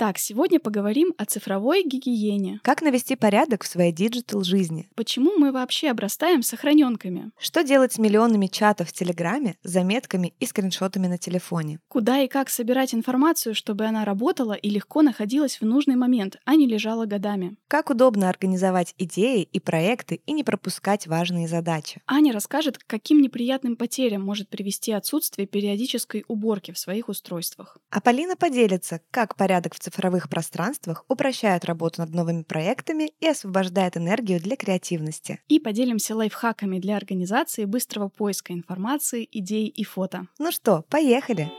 Итак, сегодня поговорим о цифровой гигиене. Как навести порядок в своей digital жизни? Почему мы вообще обрастаем сохраненками? Что делать с миллионами чатов в Телеграме, заметками и скриншотами на телефоне? Куда и как собирать информацию, чтобы она работала и легко находилась в нужный момент, а не лежала годами? Как удобно организовать идеи и проекты и не пропускать важные задачи? Аня расскажет, к каким неприятным потерям может привести отсутствие периодической уборки в своих устройствах. А Полина поделится, как порядок порядок в цифровых пространствах упрощает работу над новыми проектами и освобождает энергию для креативности. И поделимся лайфхаками для организации быстрого поиска информации, идей и фото. Ну что, поехали!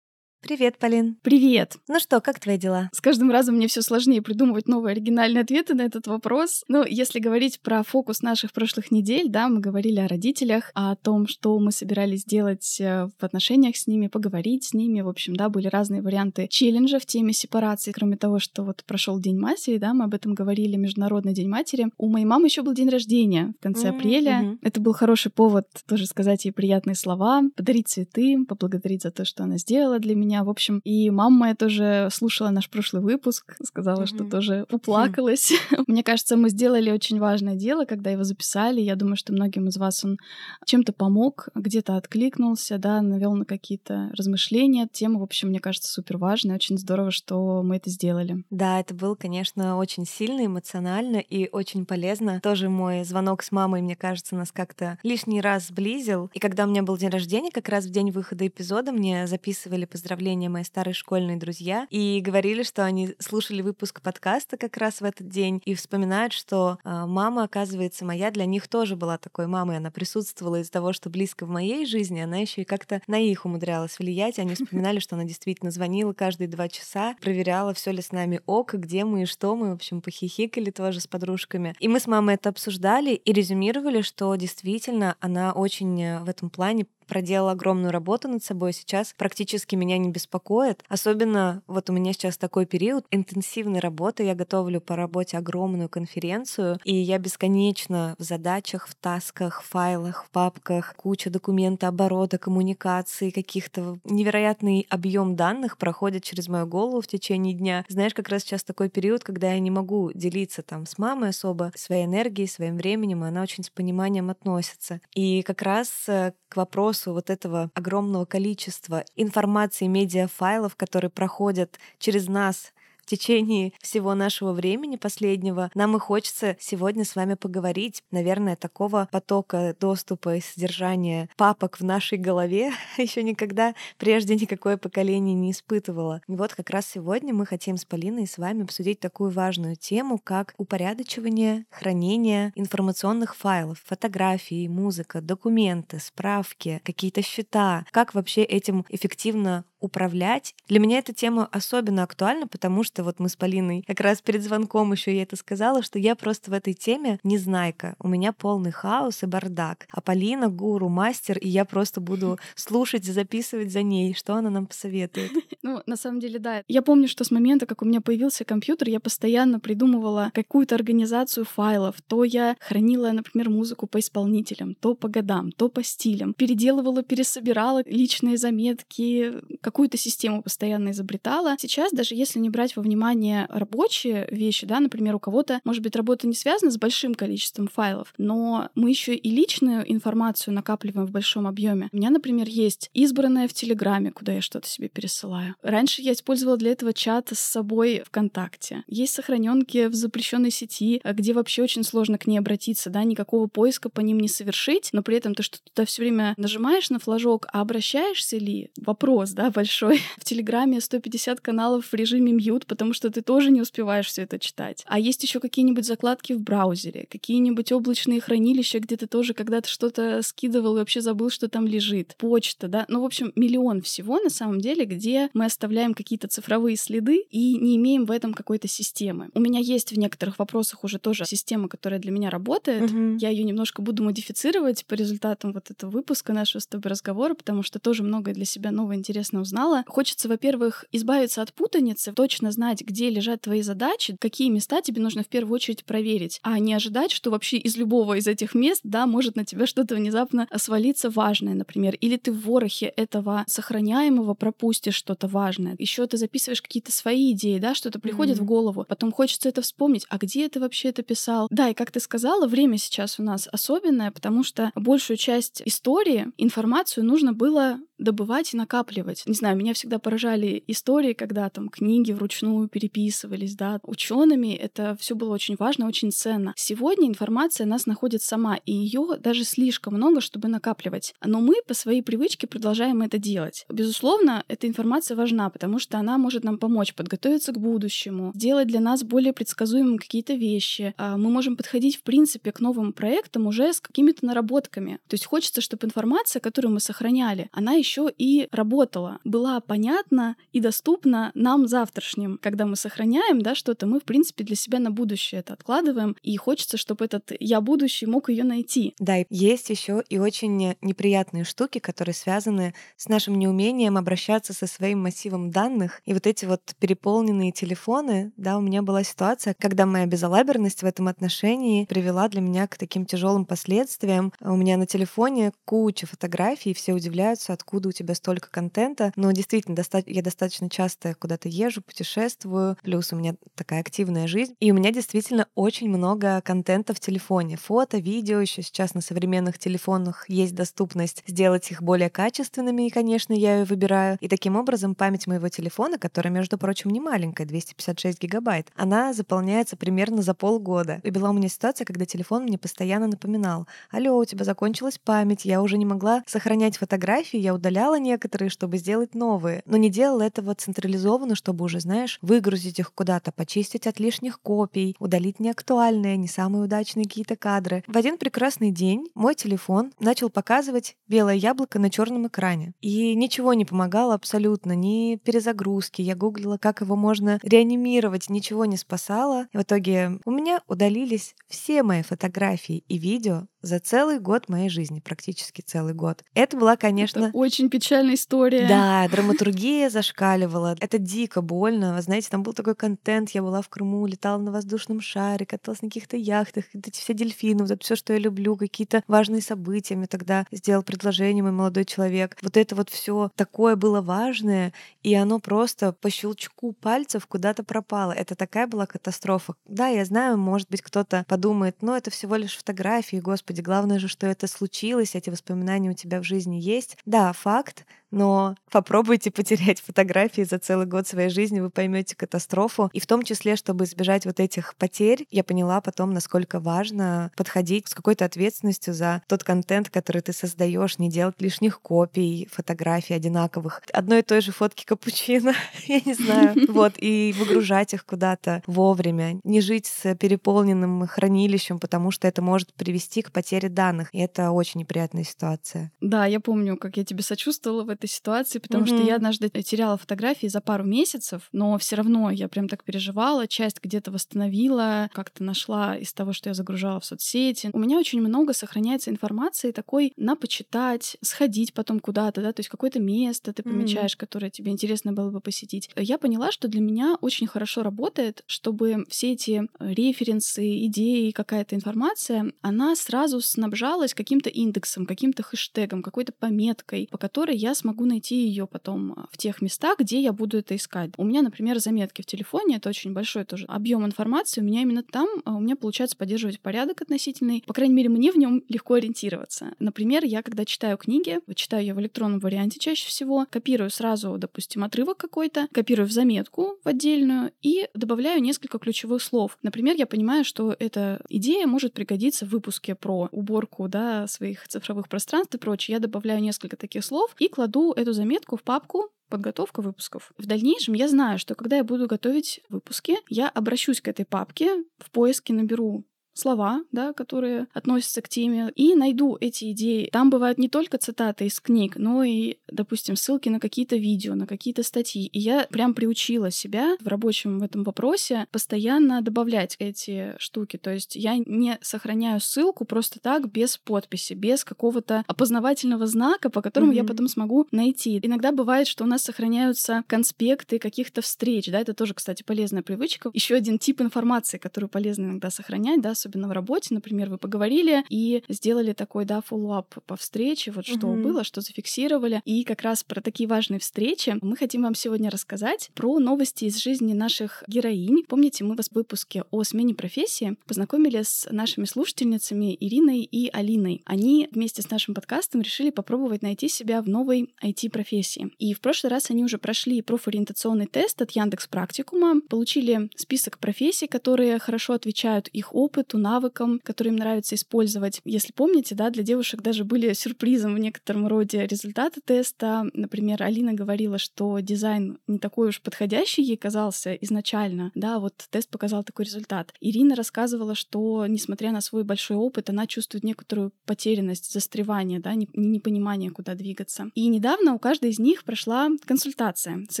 Привет, Полин. Привет. Ну что, как твои дела? С каждым разом мне все сложнее придумывать новые оригинальные ответы на этот вопрос. Но если говорить про фокус наших прошлых недель, да, мы говорили о родителях, о том, что мы собирались делать э, в отношениях с ними, поговорить с ними. В общем, да, были разные варианты челленджа в теме сепарации. Кроме того, что вот прошел День матери, да, мы об этом говорили, Международный день матери. У моей мамы еще был день рождения в конце mm-hmm. апреля. Это был хороший повод тоже сказать ей приятные слова, подарить цветы, поблагодарить за то, что она сделала для меня меня, в общем. И мама моя тоже слушала наш прошлый выпуск, сказала, mm-hmm. что тоже уплакалась. Мне кажется, мы сделали очень важное дело, когда его записали. Я думаю, что многим из вас он чем-то помог, где-то откликнулся, да, навел на какие-то размышления. Тема, в общем, мне кажется, супер важная. Очень здорово, что мы это сделали. Да, это был, конечно, очень сильно, эмоционально и очень полезно. Тоже мой звонок с мамой, мне кажется, нас как-то лишний раз сблизил. И когда у меня был день рождения, как раз в день выхода эпизода, мне записывали поздравления мои старые школьные друзья и говорили, что они слушали выпуск подкаста как раз в этот день и вспоминают, что э, мама, оказывается, моя для них тоже была такой мамой. Она присутствовала из-за того, что близко в моей жизни, она еще и как-то на их умудрялась влиять. Они вспоминали, что она действительно звонила каждые два часа, проверяла, все ли с нами ок, где мы и что мы, в общем, похихикали тоже с подружками. И мы с мамой это обсуждали и резюмировали, что действительно она очень э, в этом плане проделала огромную работу над собой, сейчас практически меня не беспокоит. Особенно вот у меня сейчас такой период интенсивной работы. Я готовлю по работе огромную конференцию, и я бесконечно в задачах, в тасках, в файлах, в папках, куча документа оборота, коммуникации, каких-то невероятный объем данных проходит через мою голову в течение дня. Знаешь, как раз сейчас такой период, когда я не могу делиться там с мамой особо своей энергией, своим временем, и она очень с пониманием относится. И как раз э, к вопросу вопросу вот этого огромного количества информации, медиафайлов, которые проходят через нас в течение всего нашего времени последнего, нам и хочется сегодня с вами поговорить. Наверное, такого потока доступа и содержания папок в нашей голове еще никогда прежде никакое поколение не испытывало. И вот как раз сегодня мы хотим с Полиной с вами обсудить такую важную тему, как упорядочивание, хранение информационных файлов, фотографии, музыка, документы, справки, какие-то счета, как вообще этим эффективно управлять. Для меня эта тема особенно актуальна, потому что вот мы с Полиной как раз перед звонком еще я это сказала, что я просто в этой теме не знайка. У меня полный хаос и бардак. А Полина гуру, мастер, и я просто буду слушать и записывать за ней, что она нам посоветует. Ну, на самом деле, да. Я помню, что с момента, как у меня появился компьютер, я постоянно придумывала какую-то организацию файлов. То я хранила, например, музыку по исполнителям, то по годам, то по стилям. Переделывала, пересобирала личные заметки, как какую-то систему постоянно изобретала. Сейчас, даже если не брать во внимание рабочие вещи, да, например, у кого-то, может быть, работа не связана с большим количеством файлов, но мы еще и личную информацию накапливаем в большом объеме. У меня, например, есть избранная в Телеграме, куда я что-то себе пересылаю. Раньше я использовала для этого чат с собой ВКонтакте. Есть сохраненки в запрещенной сети, где вообще очень сложно к ней обратиться, да, никакого поиска по ним не совершить, но при этом ты что туда все время нажимаешь на флажок, а обращаешься ли? Вопрос, да, большой. В Телеграме 150 каналов в режиме мьют, потому что ты тоже не успеваешь все это читать. А есть еще какие-нибудь закладки в браузере, какие-нибудь облачные хранилища, где ты тоже когда-то что-то скидывал и вообще забыл, что там лежит. Почта, да. Ну, в общем, миллион всего на самом деле, где мы оставляем какие-то цифровые следы и не имеем в этом какой-то системы. У меня есть в некоторых вопросах уже тоже система, которая для меня работает. Mm-hmm. Я ее немножко буду модифицировать по результатам вот этого выпуска нашего с тобой разговора, потому что тоже многое для себя новое интересно узнала. Хочется, во-первых, избавиться от путаницы, точно знать, где лежат твои задачи, какие места тебе нужно в первую очередь проверить, а не ожидать, что вообще из любого из этих мест, да, может на тебя что-то внезапно свалиться важное, например, или ты в ворохе этого сохраняемого пропустишь что-то важное. Еще ты записываешь какие-то свои идеи, да, что-то приходит mm-hmm. в голову, потом хочется это вспомнить, а где ты вообще это писал? Да, и как ты сказала, время сейчас у нас особенное, потому что большую часть истории, информацию нужно было добывать и накапливать. Не знаю, меня всегда поражали истории, когда там книги вручную переписывались, да, учеными. Это все было очень важно, очень ценно. Сегодня информация нас находит сама, и ее даже слишком много, чтобы накапливать. Но мы по своей привычке продолжаем это делать. Безусловно, эта информация важна, потому что она может нам помочь подготовиться к будущему, сделать для нас более предсказуемыми какие-то вещи. А мы можем подходить, в принципе, к новым проектам уже с какими-то наработками. То есть хочется, чтобы информация, которую мы сохраняли, она еще и работала, была понятна и доступна нам завтрашним. Когда мы сохраняем да, что-то, мы, в принципе, для себя на будущее это откладываем, и хочется, чтобы этот «я будущий» мог ее найти. Да, и есть еще и очень неприятные штуки, которые связаны с нашим неумением обращаться со своим массивом данных. И вот эти вот переполненные телефоны, да, у меня была ситуация, когда моя безалаберность в этом отношении привела для меня к таким тяжелым последствиям. У меня на телефоне куча фотографий, и все удивляются, откуда откуда у тебя столько контента. Но действительно, доста- я достаточно часто куда-то езжу, путешествую, плюс у меня такая активная жизнь. И у меня действительно очень много контента в телефоне. Фото, видео, еще сейчас на современных телефонах есть доступность сделать их более качественными, и, конечно, я ее выбираю. И таким образом память моего телефона, которая, между прочим, не маленькая, 256 гигабайт, она заполняется примерно за полгода. И была у меня ситуация, когда телефон мне постоянно напоминал, алло, у тебя закончилась память, я уже не могла сохранять фотографии, я удаляла некоторые, чтобы сделать новые, но не делала этого централизованно, чтобы уже, знаешь, выгрузить их куда-то, почистить от лишних копий, удалить неактуальные, не самые удачные какие-то кадры. В один прекрасный день мой телефон начал показывать белое яблоко на черном экране. И ничего не помогало абсолютно, ни перезагрузки. Я гуглила, как его можно реанимировать, ничего не спасало. В итоге у меня удалились все мои фотографии и видео за целый год моей жизни, практически целый год. Это была, конечно... Это очень печальная история. Да, драматургия зашкаливала. Это дико больно. Вы знаете, там был такой контент. Я была в Крыму, летала на воздушном шаре, каталась на каких-то яхтах. Вот эти все дельфины, вот это все, что я люблю, какие-то важные события. Мне тогда сделал предложение мой молодой человек. Вот это вот все такое было важное, и оно просто по щелчку пальцев куда-то пропало. Это такая была катастрофа. Да, я знаю, может быть, кто-то подумает, ну, это всего лишь фотографии, господи, Господи, главное же, что это случилось, эти воспоминания у тебя в жизни есть. Да, факт, но попробуйте потерять фотографии за целый год своей жизни, вы поймете катастрофу. И в том числе, чтобы избежать вот этих потерь, я поняла потом, насколько важно подходить с какой-то ответственностью за тот контент, который ты создаешь, не делать лишних копий фотографий одинаковых. Одной и той же фотки капучино, я не знаю. Вот, и выгружать их куда-то вовремя. Не жить с переполненным хранилищем, потому что это может привести к потере данных. И это очень неприятная ситуация. Да, я помню, как я тебе сочувствовала в этой этой ситуации, потому mm-hmm. что я однажды теряла фотографии за пару месяцев, но все равно я прям так переживала, часть где-то восстановила, как-то нашла из того, что я загружала в соцсети. У меня очень много сохраняется информации такой на почитать, сходить потом куда-то, да, то есть какое-то место ты помечаешь, mm-hmm. которое тебе интересно было бы посетить. Я поняла, что для меня очень хорошо работает, чтобы все эти референсы, идеи, какая-то информация, она сразу снабжалась каким-то индексом, каким-то хэштегом, какой-то пометкой, по которой я смогу могу найти ее потом а, в тех местах, где я буду это искать. У меня, например, заметки в телефоне, это очень большой тоже объем информации. У меня именно там а, у меня получается поддерживать порядок относительный. По крайней мере, мне в нем легко ориентироваться. Например, я когда читаю книги, читаю ее в электронном варианте чаще всего, копирую сразу, допустим, отрывок какой-то, копирую в заметку в отдельную и добавляю несколько ключевых слов. Например, я понимаю, что эта идея может пригодиться в выпуске про уборку да, своих цифровых пространств и прочее. Я добавляю несколько таких слов и кладу эту заметку в папку подготовка выпусков. В дальнейшем я знаю, что когда я буду готовить выпуски, я обращусь к этой папке, в поиске наберу слова, да, которые относятся к теме, и найду эти идеи. Там бывают не только цитаты из книг, но и, допустим, ссылки на какие-то видео, на какие-то статьи. И я прям приучила себя в рабочем в этом вопросе постоянно добавлять эти штуки. То есть я не сохраняю ссылку просто так, без подписи, без какого-то опознавательного знака, по которому mm-hmm. я потом смогу найти. Иногда бывает, что у нас сохраняются конспекты каких-то встреч, да, это тоже, кстати, полезная привычка. Еще один тип информации, которую полезно иногда сохранять, да, особенно в работе, например, вы поговорили и сделали такой, да, follow-up по встрече, вот что mm-hmm. было, что зафиксировали. И как раз про такие важные встречи мы хотим вам сегодня рассказать про новости из жизни наших героинь. Помните, мы вас в выпуске о смене профессии познакомили с нашими слушательницами Ириной и Алиной. Они вместе с нашим подкастом решили попробовать найти себя в новой IT-профессии. И в прошлый раз они уже прошли профориентационный тест от Яндекс Практикума, получили список профессий, которые хорошо отвечают их опыту, навыкам, которые им нравится использовать. Если помните, да, для девушек даже были сюрпризом в некотором роде результаты теста. Например, Алина говорила, что дизайн не такой уж подходящий ей казался изначально. Да, вот тест показал такой результат. Ирина рассказывала, что, несмотря на свой большой опыт, она чувствует некоторую потерянность, застревание, да, непонимание, куда двигаться. И недавно у каждой из них прошла консультация с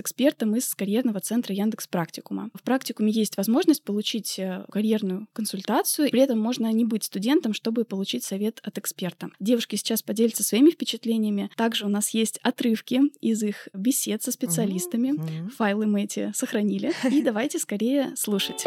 экспертом из карьерного центра Яндекс Практикума. В практикуме есть возможность получить э, карьерную консультацию, при этом можно не быть студентом, чтобы получить совет от эксперта. Девушки сейчас поделятся своими впечатлениями. Также у нас есть отрывки из их бесед со специалистами. Mm-hmm. Файлы мы эти сохранили. И давайте скорее слушать.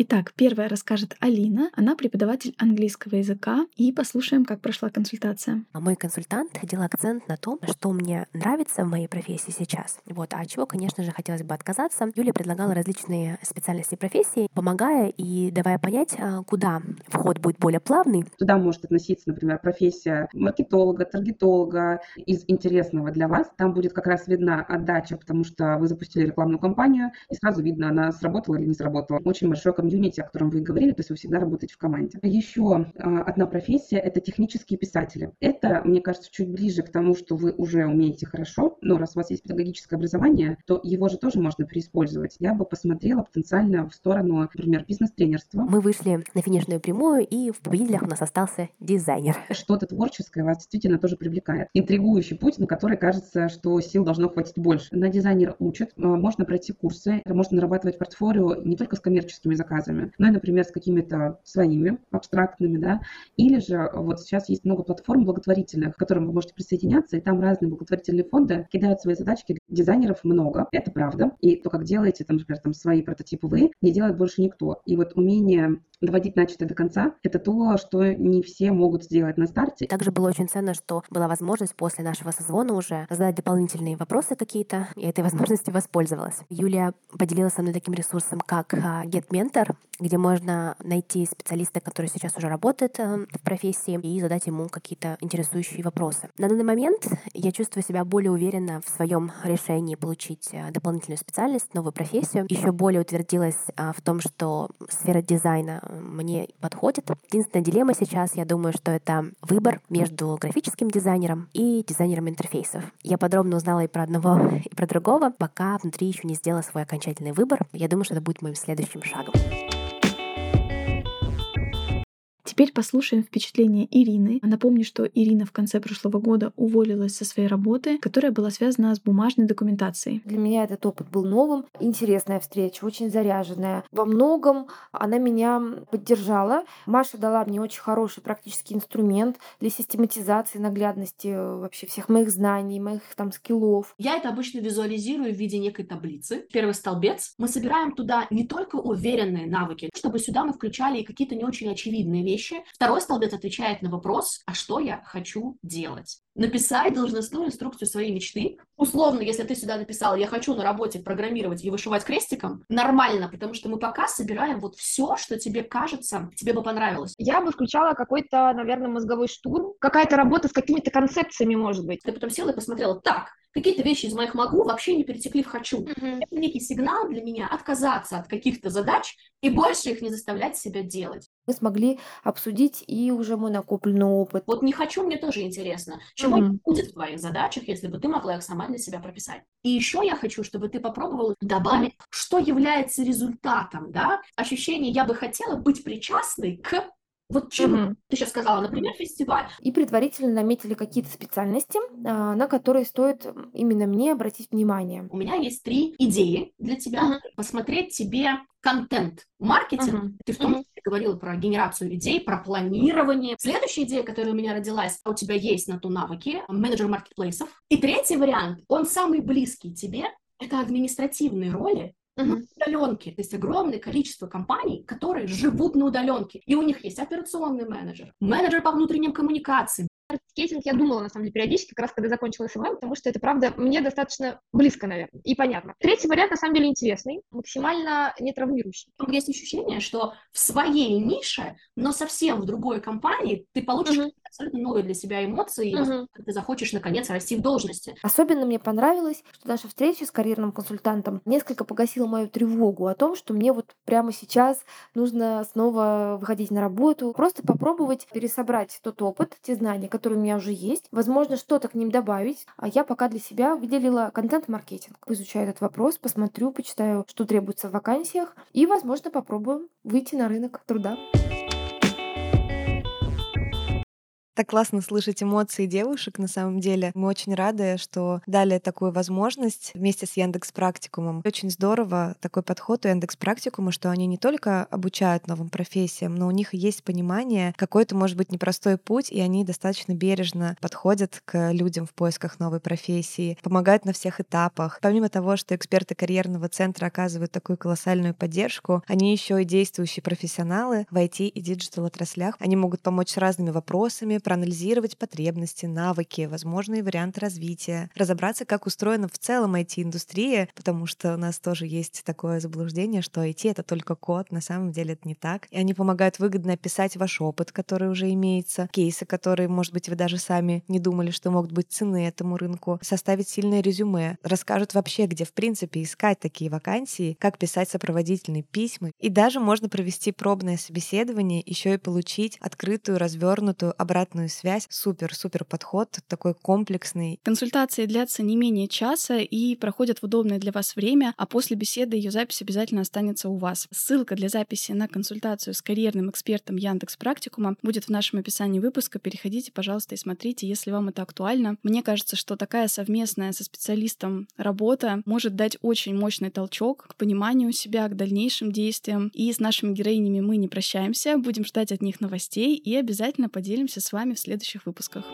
Итак, первая расскажет Алина. Она преподаватель английского языка. И послушаем, как прошла консультация. А мой консультант делал акцент на том, что мне нравится в моей профессии сейчас. Вот, а от чего, конечно же, хотелось бы отказаться. Юлия предлагала различные специальности и профессии, помогая и давая понять, а, куда вход будет более плавный. Туда может относиться, например, профессия маркетолога, таргетолога из интересного для вас. Там будет как раз видна отдача, потому что вы запустили рекламную кампанию, и сразу видно, она сработала или не сработала. Очень большое комьюнити, о котором вы говорили, то есть вы всегда работаете в команде. Еще а, одна профессия – это технические писатели. Это, мне кажется, чуть ближе к тому, что вы уже умеете хорошо, но раз у вас есть педагогическое образование, то его же тоже можно переиспользовать. Я бы посмотрела потенциально в сторону, например, бизнес-тренерства. Мы вышли на финишную прямую, и в победителях у нас остался дизайнер. Что-то творческое вас действительно тоже привлекает. Интригующий путь, на который кажется, что сил должно хватить больше. На дизайнера учат, а, можно пройти курсы, можно нарабатывать портфолио не только с коммерческими заказами, заказами, ну и, например, с какими-то своими абстрактными, да, или же вот сейчас есть много платформ благотворительных, к которым вы можете присоединяться, и там разные благотворительные фонды кидают свои задачки, дизайнеров много, это правда, и то, как делаете, там, например, там свои прототипы вы, не делает больше никто. И вот умение доводить начатое до конца, это то, что не все могут сделать на старте. Также было очень ценно, что была возможность после нашего созвона уже задать дополнительные вопросы какие-то, и этой возможностью воспользовалась. Юлия поделилась со мной таким ресурсом, как а, GetMentor, где можно найти специалиста, который сейчас уже работает э, в профессии, и задать ему какие-то интересующие вопросы. На данный момент я чувствую себя более уверенно в своем решении получить э, дополнительную специальность, новую профессию. Еще более утвердилась а, в том, что сфера дизайна мне подходит. Единственная дилемма сейчас, я думаю, что это выбор между графическим дизайнером и дизайнером интерфейсов. Я подробно узнала и про одного, и про другого, пока внутри еще не сделала свой окончательный выбор. Я думаю, что это будет моим следующим шагом. Теперь послушаем впечатление Ирины. Напомню, что Ирина в конце прошлого года уволилась со своей работы, которая была связана с бумажной документацией. Для меня этот опыт был новым. Интересная встреча, очень заряженная. Во многом она меня поддержала. Маша дала мне очень хороший практический инструмент для систематизации, наглядности э, вообще всех моих знаний, моих там скиллов. Я это обычно визуализирую в виде некой таблицы. Первый столбец. Мы собираем туда не только уверенные навыки, чтобы сюда мы включали и какие-то не очень очевидные вещи, вещи. Второй столбец отвечает на вопрос, а что я хочу делать? Написать должностную инструкцию своей мечты. Условно, если ты сюда написал, я хочу на работе программировать и вышивать крестиком, нормально, потому что мы пока собираем вот все, что тебе кажется, тебе бы понравилось. Я бы включала какой-то, наверное, мозговой штурм, какая-то работа с какими-то концепциями, может быть. Ты потом села и посмотрела, так, какие-то вещи из моих могу вообще не перетекли в хочу. Мгм. Это некий сигнал для меня отказаться от каких-то задач и больше их не заставлять себя делать. Мы смогли обсудить и уже мой накопленный опыт. Вот не хочу, мне тоже интересно, чего Мгм. будет в твоих задачах, если бы ты могла их сама для себя прописать. И еще я хочу, чтобы ты попробовала добавить, что является результатом, да, ощущение «я бы хотела быть причастной к вот чему Мгм. ты сейчас сказала, например, фестиваль. И предварительно наметили какие-то специальности, а, на которые стоит именно мне обратить внимание. У меня есть три идеи для тебя. Мгм. Посмотреть тебе контент, маркетинг. Мгм. Ты в том Мгм. Числе говорила про генерацию идей, про планирование. Следующая идея, которая у меня родилась, у тебя есть на то навыки, менеджер маркетплейсов. И третий вариант, он самый близкий тебе, это административные роли на удаленке. То есть огромное количество компаний, которые живут на удаленке. И у них есть операционный менеджер, менеджер по внутренним коммуникациям, маркетинг я думала, на самом деле, периодически, как раз когда закончила SMM, потому что это, правда, мне достаточно близко, наверное, и понятно. Третий вариант, на самом деле, интересный, максимально не травмирующий. Есть ощущение, что в своей нише, но совсем в другой компании ты получишь Мгм. абсолютно новые для себя эмоции, и Мгм. возможно, ты захочешь наконец расти в должности. Особенно мне понравилось, что наша встреча с карьерным консультантом несколько погасила мою тревогу о том, что мне вот прямо сейчас нужно снова выходить на работу, просто попробовать пересобрать тот опыт, те знания, которые у меня уже есть, возможно, что-то к ним добавить. А я пока для себя выделила контент-маркетинг. Изучаю этот вопрос, посмотрю, почитаю, что требуется в вакансиях, и, возможно, попробуем выйти на рынок труда. Так классно слышать эмоции девушек, на самом деле. Мы очень рады, что дали такую возможность вместе с Яндекс Практикумом. Очень здорово такой подход у Яндекс Практикума, что они не только обучают новым профессиям, но у них есть понимание, какой это может быть непростой путь, и они достаточно бережно подходят к людям в поисках новой профессии, помогают на всех этапах. Помимо того, что эксперты карьерного центра оказывают такую колоссальную поддержку, они еще и действующие профессионалы в IT и digital отраслях. Они могут помочь с разными вопросами, проанализировать потребности, навыки, возможные варианты развития, разобраться, как устроена в целом IT-индустрия, потому что у нас тоже есть такое заблуждение, что IT — это только код, на самом деле это не так. И они помогают выгодно описать ваш опыт, который уже имеется, кейсы, которые, может быть, вы даже сами не думали, что могут быть цены этому рынку, составить сильное резюме, расскажут вообще, где, в принципе, искать такие вакансии, как писать сопроводительные письма. И даже можно провести пробное собеседование, еще и получить открытую, развернутую обратную связь. Супер-супер подход, такой комплексный. Консультации длятся не менее часа и проходят в удобное для вас время, а после беседы ее запись обязательно останется у вас. Ссылка для записи на консультацию с карьерным экспертом Яндекс Практикума будет в нашем описании выпуска. Переходите, пожалуйста, и смотрите, если вам это актуально. Мне кажется, что такая совместная со специалистом работа может дать очень мощный толчок к пониманию себя, к дальнейшим действиям. И с нашими героинями мы не прощаемся, будем ждать от них новостей и обязательно поделимся с вами в следующих выпусках.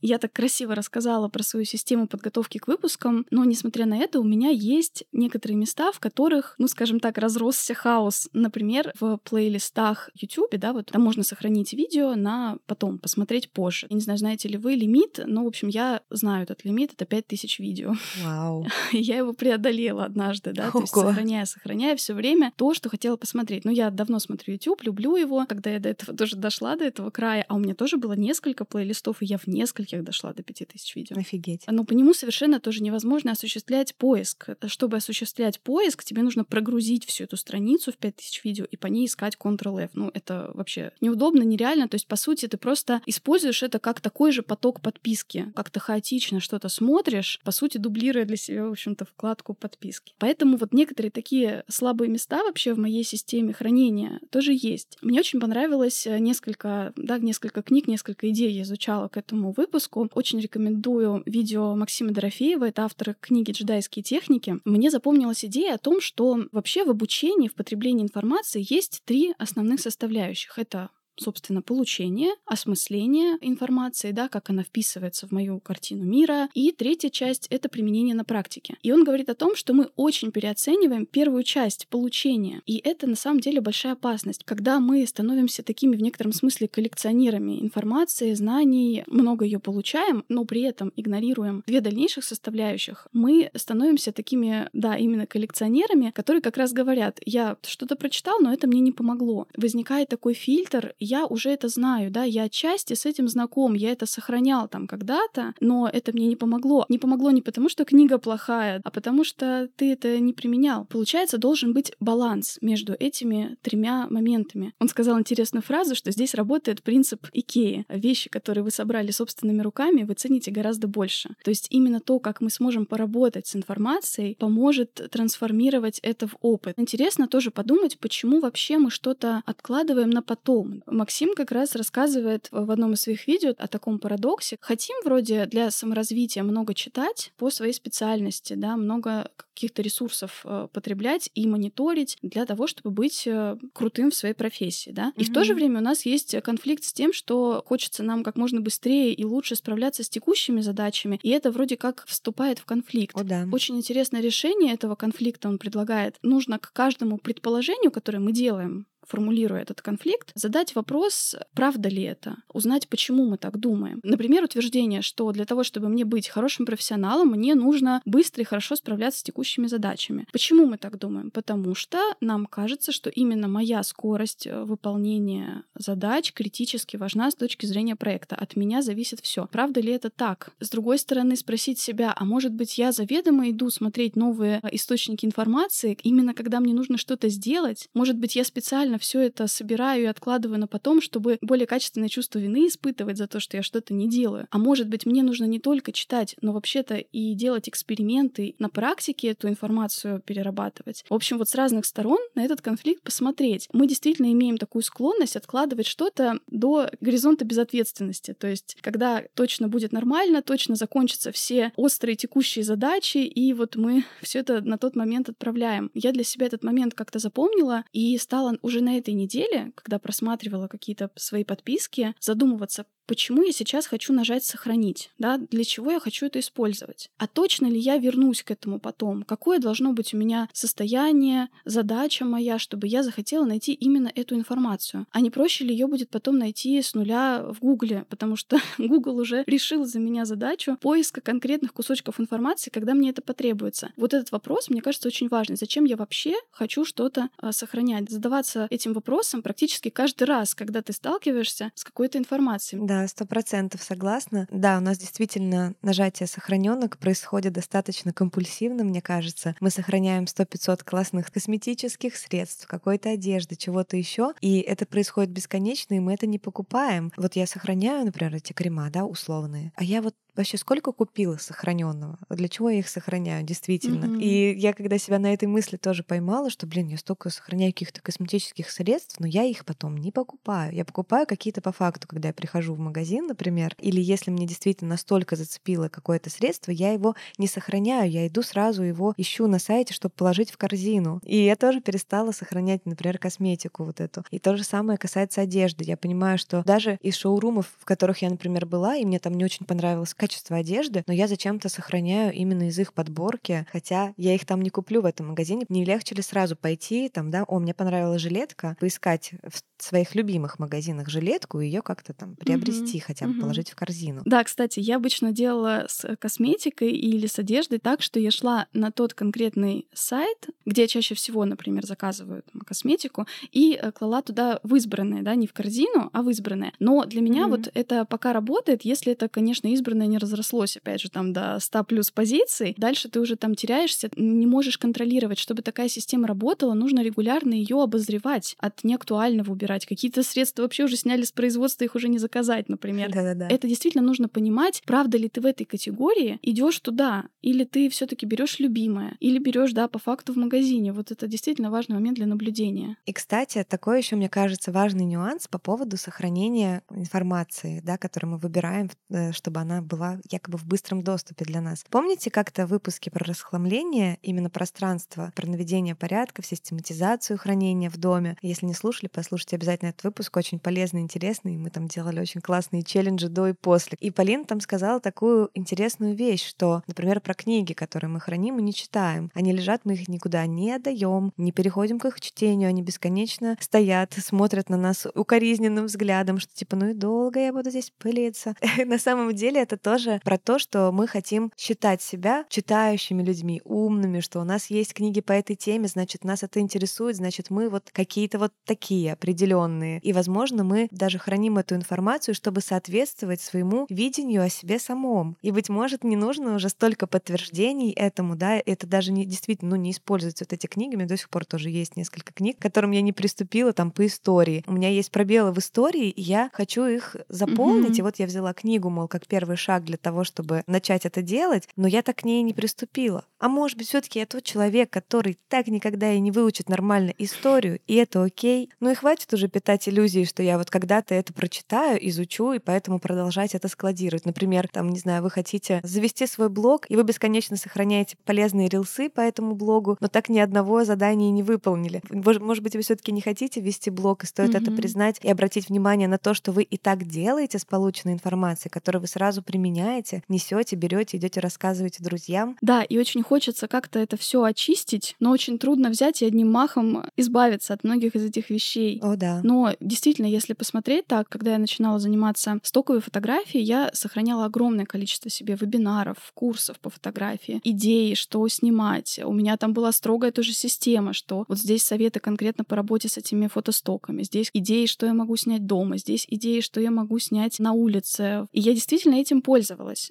Я так красиво рассказала про свою систему подготовки к выпускам, но, несмотря на это, у меня есть некоторые места, в которых, ну, скажем так, разросся хаос. Например, в плейлистах YouTube, да, вот там можно сохранить видео на потом, посмотреть позже. Я не знаю, знаете ли вы лимит, но, в общем, я знаю этот лимит, это 5000 видео. Вау. Я его преодолела однажды, да, то есть Ого. сохраняя, сохраняя все время то, что хотела посмотреть. Ну, я давно смотрю YouTube, люблю его, когда я до этого тоже дошла до этого края, а у меня тоже было несколько плейлистов, и я в нескольких дошла до 5000 видео. Офигеть. Но по нему совершенно тоже невозможно осуществлять поиск. Чтобы осуществлять поиск, тебе нужно прогрузить всю эту страницу в 5000 видео и по ней искать Ctrl-F. Ну, это вообще неудобно, нереально. То есть, по сути, ты просто используешь это как такой же поток подписки. Как-то хаотично что-то смотришь, по сути, дублируя для себя, в общем-то, вкладку подписки. Поэтому вот некоторые такие слабые места вообще в моей системе хранения тоже есть. Мне очень понравилось э, несколько, да, несколько книг, несколько идей я изучала к этому выпуску. Очень рекомендую видео Максима Дорофеева, это автор книги «Джедайские техники». Мне запомнилась идея о том, что вообще в обучении, в потреблении информации есть три основных составляющих. Это собственно, получение, осмысление информации, да, как она вписывается в мою картину мира. И третья часть — это применение на практике. И он говорит о том, что мы очень переоцениваем первую часть получения. И это на самом деле большая опасность. Когда мы становимся такими в некотором смысле коллекционерами информации, знаний, много ее получаем, но при этом игнорируем две дальнейших составляющих, мы становимся такими, да, именно коллекционерами, которые как раз говорят, я что-то прочитал, но это мне не помогло. Возникает такой фильтр, я уже это знаю, да, я отчасти с этим знаком, я это сохранял там когда-то, но это мне не помогло. Не помогло не потому, что книга плохая, а потому что ты это не применял. Получается, должен быть баланс между этими тремя моментами. Он сказал интересную фразу, что здесь работает принцип Икеи. Вещи, которые вы собрали собственными руками, вы цените гораздо больше. То есть именно то, как мы сможем поработать с информацией, поможет трансформировать это в опыт. Интересно тоже подумать, почему вообще мы что-то откладываем на потом. Максим как раз рассказывает в одном из своих видео о таком парадоксе. Хотим вроде для саморазвития много читать по своей специальности, да, много каких-то ресурсов э, потреблять и мониторить для того, чтобы быть э, крутым в своей профессии, да. И mm-hmm. в то же время у нас есть конфликт с тем, что хочется нам как можно быстрее и лучше справляться с текущими задачами, и это вроде как вступает в конфликт. О, да. Очень интересное решение этого конфликта он предлагает. Нужно к каждому предположению, которое мы делаем, формулируя этот конфликт, задать вопрос, правда ли это, узнать, почему мы так думаем. Например, утверждение, что для того, чтобы мне быть хорошим профессионалом, мне нужно быстро и хорошо справляться с текущими задачами. Почему мы так думаем? Потому что нам кажется, что именно моя скорость э, выполнения задач критически важна с точки зрения проекта. От меня зависит все. Правда ли это так? С другой стороны, спросить себя, а может быть, я заведомо иду смотреть новые э, источники информации, именно когда мне нужно что-то сделать? Может быть, я специально специально все это собираю и откладываю на потом, чтобы более качественное чувство вины испытывать за то, что я что-то не делаю. А может быть, мне нужно не только читать, но вообще-то и делать эксперименты, на практике эту информацию перерабатывать. В общем, вот с разных сторон на этот конфликт посмотреть. Мы действительно имеем такую склонность откладывать что-то до горизонта безответственности. То есть, когда точно будет нормально, точно закончатся все острые текущие задачи, и вот мы все это на тот момент отправляем. Я для себя этот момент как-то запомнила и стала уже на этой неделе, когда просматривала какие-то свои подписки, задумываться, почему я сейчас хочу нажать «Сохранить», да, для чего я хочу это использовать. А точно ли я вернусь к этому потом? Какое должно быть у меня состояние, задача моя, чтобы я захотела найти именно эту информацию? А не проще ли ее будет потом найти с нуля в Гугле? Потому что Google уже решил за меня задачу поиска конкретных кусочков информации, когда мне это потребуется. Вот этот вопрос, мне кажется, очень важный. Зачем я вообще хочу что-то а, сохранять? Задаваться этим вопросом практически каждый раз, когда ты сталкиваешься с какой-то информацией. Да, да, сто процентов согласна. Да, у нас действительно нажатие сохраненок происходит достаточно компульсивно, мне кажется. Мы сохраняем 100-500 классных косметических средств, какой-то одежды, чего-то еще, и это происходит бесконечно, и мы это не покупаем. Вот я сохраняю, например, эти крема, да, условные, а я вот вообще сколько купила сохраненного? Для чего я их сохраняю, действительно? Mm-hmm. И я когда себя на этой мысли тоже поймала, что, блин, я столько сохраняю каких-то косметических средств, но я их потом не покупаю. Я покупаю какие-то по факту, когда я прихожу в магазин, например, или если мне действительно настолько зацепило какое-то средство, я его не сохраняю, я иду сразу его ищу на сайте, чтобы положить в корзину. И я тоже перестала сохранять, например, косметику вот эту. И то же самое касается одежды. Я понимаю, что даже из шоурумов, в которых я, например, была, и мне там не очень понравилось качество одежды, но я зачем-то сохраняю именно из их подборки, хотя я их там не куплю в этом магазине. Не легче ли сразу пойти, там, да, о, мне понравилась жилетка, поискать в своих любимых магазинах жилетку и ее как-то там приобрести, mm-hmm. хотя бы mm-hmm. положить в корзину. Да, кстати, я обычно делала с косметикой или с одеждой так, что я шла на тот конкретный сайт, где я чаще всего, например, заказываю там, косметику, и э, клала туда в избранное, да, не в корзину, а в избранное. Но для меня mm-hmm. вот это пока работает, если это, конечно, избранное не разрослось, опять же, там до 100 плюс позиций, дальше ты уже там теряешься, не можешь контролировать. Чтобы такая система работала, нужно регулярно ее обозревать, от неактуального убирать. Какие-то средства вообще уже сняли с производства, их уже не заказать, например. Да-да-да. Это действительно нужно понимать, правда ли ты в этой категории идешь туда, или ты все-таки берешь любимое, или берешь, да, по факту в магазине. Вот это действительно важный момент для наблюдения. И, кстати, такой еще, мне кажется, важный нюанс по поводу сохранения информации, да, которую мы выбираем, э, чтобы она была была якобы в быстром доступе для нас. Помните как-то выпуски про расхламление, именно пространство, про наведение порядка, систематизацию хранения в доме? Если не слушали, послушайте обязательно этот выпуск, очень полезный, интересный. Мы там делали очень классные челленджи до и после. И Полина там сказала такую интересную вещь, что, например, про книги, которые мы храним и не читаем. Они лежат, мы их никуда не отдаем, не переходим к их чтению, они бесконечно стоят, смотрят на нас укоризненным взглядом, что типа, ну и долго я буду здесь пылиться. На самом деле это тоже про то, что мы хотим считать себя читающими людьми, умными, что у нас есть книги по этой теме, значит, нас это интересует, значит, мы вот какие-то вот такие определенные. И, возможно, мы даже храним эту информацию, чтобы соответствовать своему видению о себе самом. И, быть может, не нужно уже столько подтверждений этому, да, это даже не действительно, ну, не используется вот эти книги, у меня до сих пор тоже есть несколько книг, к которым я не приступила там по истории. У меня есть пробелы в истории, и я хочу их заполнить, mm-hmm. и вот я взяла книгу, мол, как первый шаг для того, чтобы начать это делать, но я так к ней не приступила. А может быть, все-таки я тот человек, который так никогда и не выучит нормально историю, и это окей. Ну и хватит уже питать иллюзии, что я вот когда-то это прочитаю, изучу, и поэтому продолжать это складировать. Например, там, не знаю, вы хотите завести свой блог, и вы бесконечно сохраняете полезные рилсы по этому блогу, но так ни одного задания не выполнили. Может быть, вы все-таки не хотите вести блог, и стоит mm-hmm. это признать и обратить внимание на то, что вы и так делаете с полученной информацией, которую вы сразу применяете, несете, берете, идете рассказываете друзьям. Да, и очень хочется как-то это все очистить, но очень трудно взять и одним махом избавиться от многих из этих вещей. О, да. Но действительно, если посмотреть так, когда я начинала заниматься стоковой фотографией, я сохраняла огромное количество себе вебинаров, курсов по фотографии, идеи, что снимать. У меня там была строгая тоже система, что вот здесь советы конкретно по работе с этими фотостоками, здесь идеи, что я могу снять дома, здесь идеи, что я могу снять на улице. И я действительно этим пользовалась,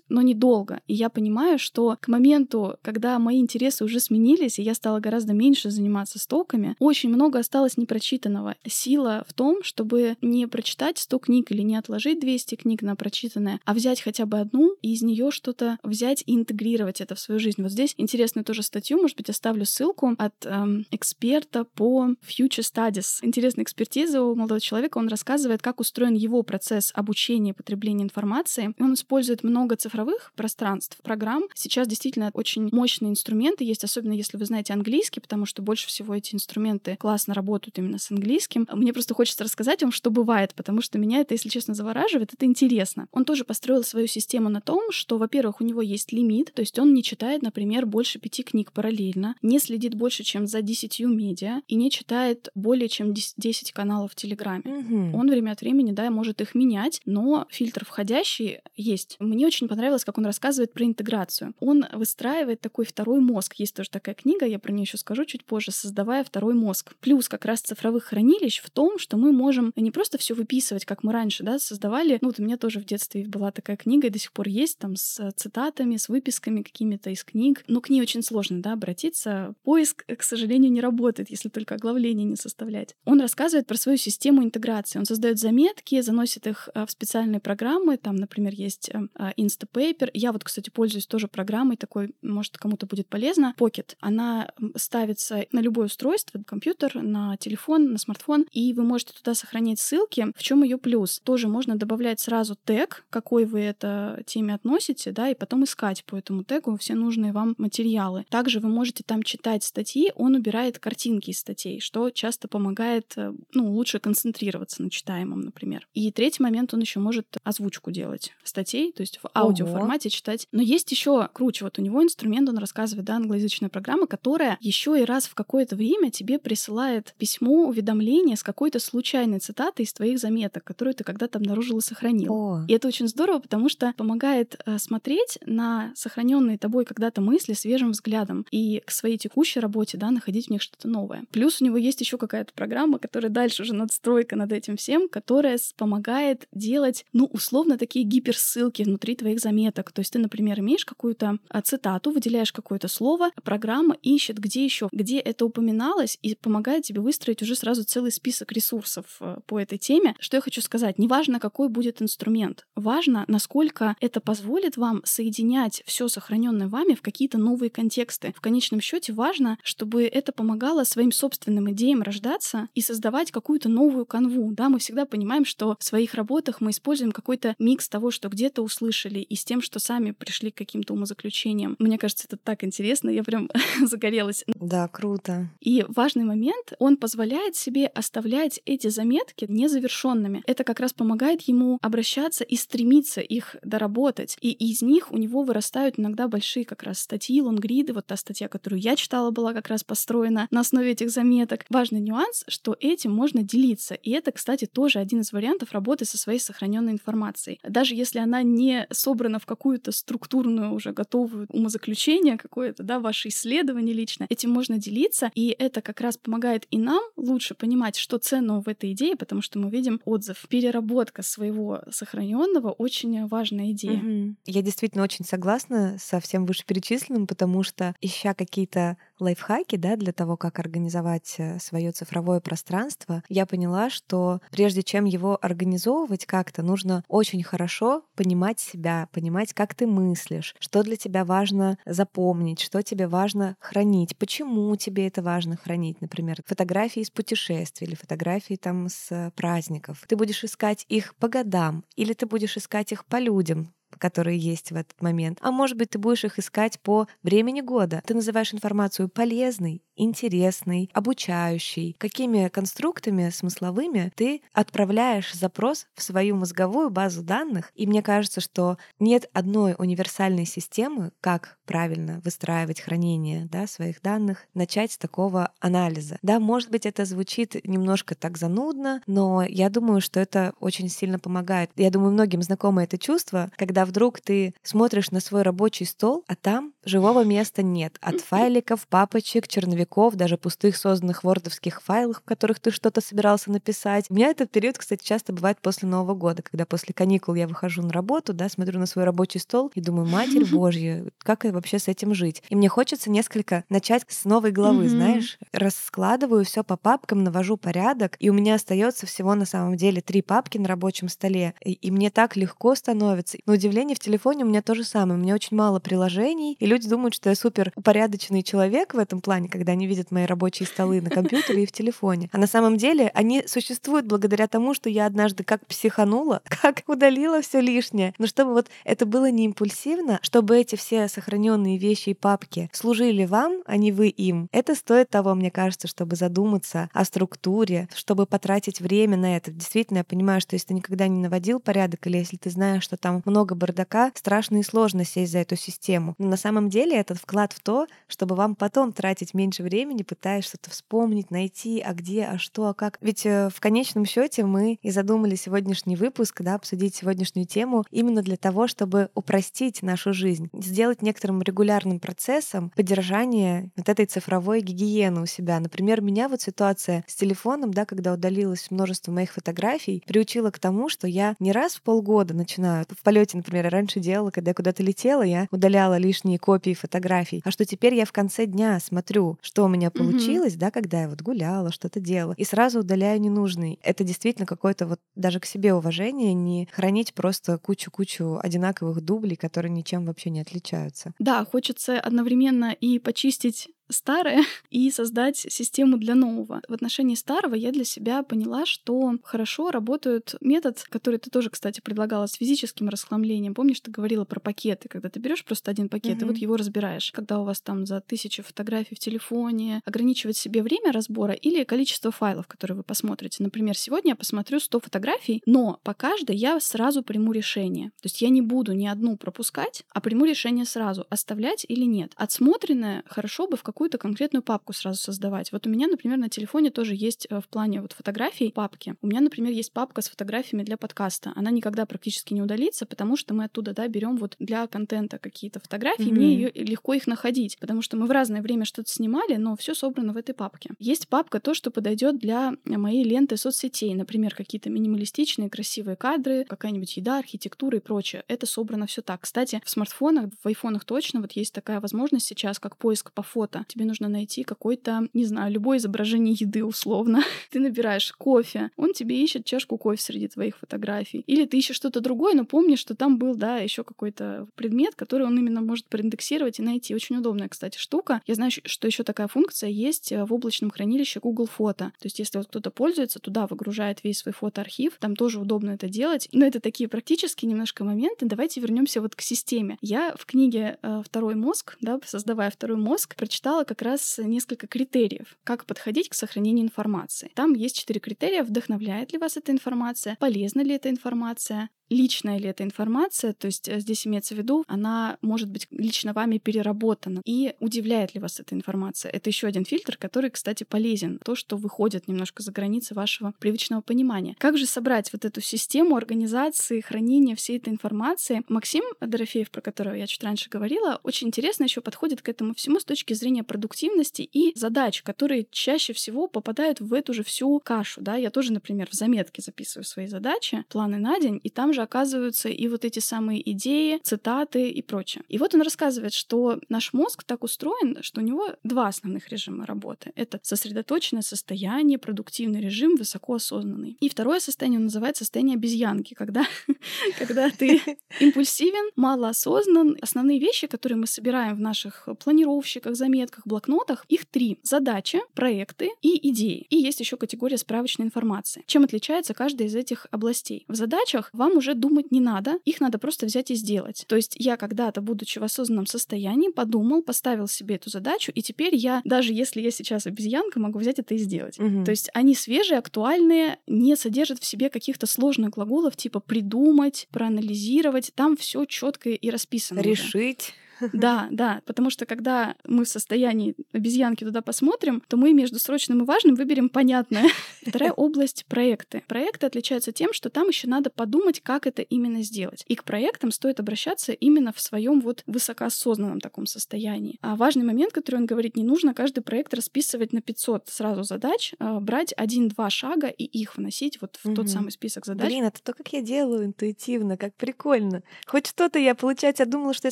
но недолго. И я понимаю, что к моменту, когда мои интересы уже сменились, и я стала гораздо меньше заниматься стоками, очень много осталось непрочитанного. Сила в том, чтобы не прочитать 100 книг или не отложить 200 книг на прочитанное, а взять хотя бы одну и из нее что-то взять и интегрировать это в свою жизнь. Вот здесь интересную тоже статью, может быть, оставлю ссылку от эм, эксперта по Future Studies. Интересная экспертиза у молодого человека. Он рассказывает, как устроен его процесс обучения потребления информации. Он использует много цифровых пространств, программ. Сейчас действительно очень мощные инструменты есть, особенно если вы знаете английский, потому что больше всего эти инструменты классно работают именно с английским. Мне просто хочется рассказать вам, что бывает, потому что меня это, если честно, завораживает, это интересно. Он тоже построил свою систему на том, что, во-первых, у него есть лимит, то есть он не читает, например, больше пяти книг параллельно, не следит больше, чем за десятью медиа и не читает более чем 10 каналов в Телеграме. Угу. Он время от времени, да, может их менять, но фильтр входящий есть. Мне очень понравилось, как он рассказывает про интеграцию. Он выстраивает такой второй мозг. Есть тоже такая книга, я про нее еще скажу чуть позже, создавая второй мозг. Плюс как раз цифровых хранилищ в том, что мы можем не просто все выписывать, как мы раньше, да, создавали. Ну, вот у меня тоже в детстве была такая книга, и до сих пор есть, там, с цитатами, с выписками какими-то из книг. Но к ней очень сложно, да, обратиться. Поиск, к сожалению, не работает, если только оглавление не составлять. Он рассказывает про свою систему интеграции. Он создает заметки, заносит их э, в специальные программы. Там, например, есть э, Instapaper. Я вот, кстати, пользуюсь тоже программой такой, может, кому-то будет полезно. Pocket. Она ставится на любое устройство, компьютер, на телефон, на смартфон, и вы можете туда сохранять ссылки. В чем ее плюс? Тоже можно добавлять сразу тег, какой вы это теме относите, да, и потом искать по этому тегу все нужные вам материалы. Также вы можете там читать статьи, он убирает картинки из статей, что часто помогает, э, ну, лучше концентрироваться на читаемом, например. И третий момент, он еще может озвучку делать статей, то есть в аудиоформате читать. Но есть еще круче, вот у него инструмент, он рассказывает, да, англоязычная программа, которая еще и раз в какое-то время тебе присылает письмо, уведомление с какой-то случайной цитатой из твоих заметок, которую ты когда-то обнаружил и сохранил. О. И это очень здорово, потому что помогает э, смотреть на сохраненные тобой когда-то мысли свежим взглядом и к своей текущей работе, да, находить в них что-то новое. Плюс у него есть еще какая-то программа, которая дальше уже надстройка над этим всем, которая помогает делать, ну, условно, такие гиперссылки внутри твоих заметок. То есть ты, например, имеешь какую-то а, цитату, выделяешь какое-то слово, программа ищет, где еще, где это упоминалось, и помогает тебе выстроить уже сразу целый список ресурсов э, по этой теме. Что я хочу сказать? Неважно, какой будет инструмент, важно, насколько это позволит вам соединять все сохраненное вами в какие-то новые контексты. В конечном счете важно, чтобы это помогало своим собственным идеям рождаться и создавать какую-то новую канву. Да, мы всегда понимаем, что в своих работах мы используем какой-то микс того, что где-то услышали, и с тем, что сами пришли к каким-то умозаключениям. Мне кажется, это так интересно, я прям загорелась. Да, круто. И важный момент, он позволяет себе оставлять эти заметки незавершенными. Это как раз помогает ему обращаться и стремиться их доработать. И из них у него вырастают иногда большие как раз статьи, лонгриды. Вот та статья, которую я читала, была как раз построена на основе этих заметок. Важный нюанс, что этим можно делиться. И это, кстати, тоже один из вариантов работы со своей сохраненной информацией. Даже если она не не собрано в какую-то структурную уже готовую умозаключение какое-то, да, ваше исследование лично. Этим можно делиться, и это как раз помогает и нам лучше понимать, что ценного в этой идее, потому что мы видим отзыв. Переработка своего сохраненного очень важная идея. Угу. Я действительно очень согласна со всем вышеперечисленным, потому что ища какие-то лайфхаки, да, для того, как организовать э, свое цифровое пространство, я поняла, что прежде чем его организовывать как-то, нужно очень хорошо понимать себя, понимать, как ты мыслишь, что для тебя важно запомнить, что тебе важно хранить, почему тебе это важно хранить, например, фотографии из путешествий или фотографии там с праздников. Ты будешь искать их по годам или ты будешь искать их по людям, которые есть в этот момент. А может быть, ты будешь их искать по времени года. Ты называешь информацию полезной, интересной, обучающей. Какими конструктами смысловыми ты отправляешь запрос в свою мозговую базу данных. И мне кажется, что нет одной универсальной системы, как правильно выстраивать хранение да, своих данных, начать с такого анализа. Да, может быть, это звучит немножко так занудно, но я думаю, что это очень сильно помогает. Я думаю, многим знакомо это чувство, когда вдруг ты смотришь на свой рабочий стол, а там живого места нет. От файликов, папочек, черновиков, даже пустых созданных вордовских файлов, в которых ты что-то собирался написать. У меня этот период, кстати, часто бывает после Нового года, когда после каникул я выхожу на работу, да, смотрю на свой рабочий стол и думаю, Матерь Божья, как вообще с этим жить? И мне хочется несколько начать с новой главы, знаешь, раскладываю все по папкам, навожу порядок, и у меня остается всего на самом деле три папки на рабочем столе, и, и мне так легко становится. На удивление в телефоне у меня то же самое, у меня очень мало приложений, и люди думают, что я супер упорядоченный человек в этом плане, когда они видят мои рабочие столы на компьютере и в телефоне. А на самом деле они существуют благодаря тому, что я однажды как психанула, как удалила все лишнее. Но чтобы вот это было не импульсивно, чтобы эти все сохраненные вещи и папки служили вам, а не вы им, это стоит того, мне кажется, чтобы задуматься о структуре, чтобы потратить время на это. Действительно, я понимаю, что если ты никогда не наводил порядок, или если ты знаешь, что там много бардака, страшно и сложно сесть за эту систему. Но на самом деле этот вклад в то, чтобы вам потом тратить меньше времени, пытаясь что-то вспомнить, найти, а где, а что, а как. Ведь э, в конечном счете мы и задумали сегодняшний выпуск, да, обсудить сегодняшнюю тему именно для того, чтобы упростить нашу жизнь, сделать некоторым регулярным процессом поддержание вот этой цифровой гигиены у себя. Например, меня вот ситуация с телефоном, да, когда удалилось множество моих фотографий, приучила к тому, что я не раз в полгода начинаю, в полете, например, я раньше делала, когда я куда-то летела, я удаляла лишние копии фотографий, а что теперь я в конце дня смотрю, что у меня получилось, mm-hmm. да, когда я вот гуляла, что-то делала, и сразу удаляю ненужный. Это действительно какое-то вот даже к себе уважение, не хранить просто кучу-кучу одинаковых дублей, которые ничем вообще не отличаются. Да, хочется одновременно и почистить старое и создать систему для нового. В отношении старого я для себя поняла, что хорошо работает метод, который ты тоже, кстати, предлагала с физическим расхламлением. Помнишь, ты говорила про пакеты, когда ты берешь просто один пакет mm-hmm. и вот его разбираешь. Когда у вас там за тысячу фотографий в телефоне, ограничивать себе время разбора или количество файлов, которые вы посмотрите. Например, сегодня я посмотрю 100 фотографий, но по каждой я сразу приму решение. То есть я не буду ни одну пропускать, а приму решение сразу, оставлять или нет. Отсмотренное хорошо бы в какую-то конкретную папку сразу создавать. Вот у меня, например, на телефоне тоже есть э, в плане вот фотографий папки. У меня, например, есть папка с фотографиями для подкаста. Она никогда практически не удалится, потому что мы оттуда, да, берем вот для контента какие-то фотографии, mm-hmm. мне ее легко их находить, потому что мы в разное время что-то снимали, но все собрано в этой папке. Есть папка то, что подойдет для моей ленты соцсетей, например, какие-то минималистичные красивые кадры, какая-нибудь еда, архитектура и прочее. Это собрано все так. Кстати, в смартфонах, в айфонах точно вот есть такая возможность сейчас, как поиск по фото тебе нужно найти какой-то, не знаю, любое изображение еды условно. ты набираешь кофе, он тебе ищет чашку кофе среди твоих фотографий. Или ты ищешь что-то другое, но помнишь, что там был, да, еще какой-то предмет, который он именно может проиндексировать и найти. Очень удобная, кстати, штука. Я знаю, что еще такая функция есть э, в облачном хранилище Google Фото. То есть, если вот кто-то пользуется, туда выгружает весь свой фотоархив, там тоже удобно это делать. Но это такие практические немножко моменты. Давайте вернемся вот к системе. Я в книге э, «Второй мозг», да, создавая «Второй мозг», прочитала написала как раз несколько критериев, как подходить к сохранению информации. Там есть четыре критерия. Вдохновляет ли вас эта информация? Полезна ли эта информация? Личная ли эта информация, то есть э, здесь имеется в виду, она может быть лично вами переработана. И удивляет ли вас эта информация? Это еще один фильтр, который, кстати, полезен. То, что выходит немножко за границы вашего привычного понимания. Как же собрать вот эту систему организации, хранения всей этой информации? Максим Дорофеев, про которого я чуть раньше говорила, очень интересно еще подходит к этому всему с точки зрения продуктивности и задач, которые чаще всего попадают в эту же всю кашу. Да? Я тоже, например, в заметке записываю свои задачи, планы на день, и там же оказываются и вот эти самые идеи, цитаты и прочее. И вот он рассказывает, что наш мозг так устроен, что у него два основных режима работы. Это сосредоточенное состояние, продуктивный режим, высокоосознанный. И второе состояние он называет состояние обезьянки, когда, когда ты импульсивен, малоосознан. Основные вещи, которые мы собираем в наших планировщиках, заметках, блокнотах, их три. Задачи, проекты и идеи. И есть еще категория справочной информации. Чем отличается каждая из этих областей? В задачах вам уже думать не надо, их надо просто взять и сделать. То есть я когда-то, будучи в осознанном состоянии, подумал, поставил себе эту задачу, и теперь я, даже если я сейчас обезьянка, могу взять это и сделать. Угу. То есть они свежие, актуальные, не содержат в себе каких-то сложных глаголов типа придумать, проанализировать. Там все четко и расписано. Решить. Да, да, потому что когда мы в состоянии обезьянки туда посмотрим, то мы между срочным и важным выберем понятное. Вторая область — проекты. Проекты отличаются тем, что там еще надо подумать, как это именно сделать. И к проектам стоит обращаться именно в своем вот высокоосознанном таком состоянии. А важный момент, который он говорит, не нужно каждый проект расписывать на 500 сразу задач, а брать один-два шага и их вносить вот в угу. тот самый список задач. Блин, это то, как я делаю интуитивно, как прикольно. Хоть что-то я получать, я думала, что я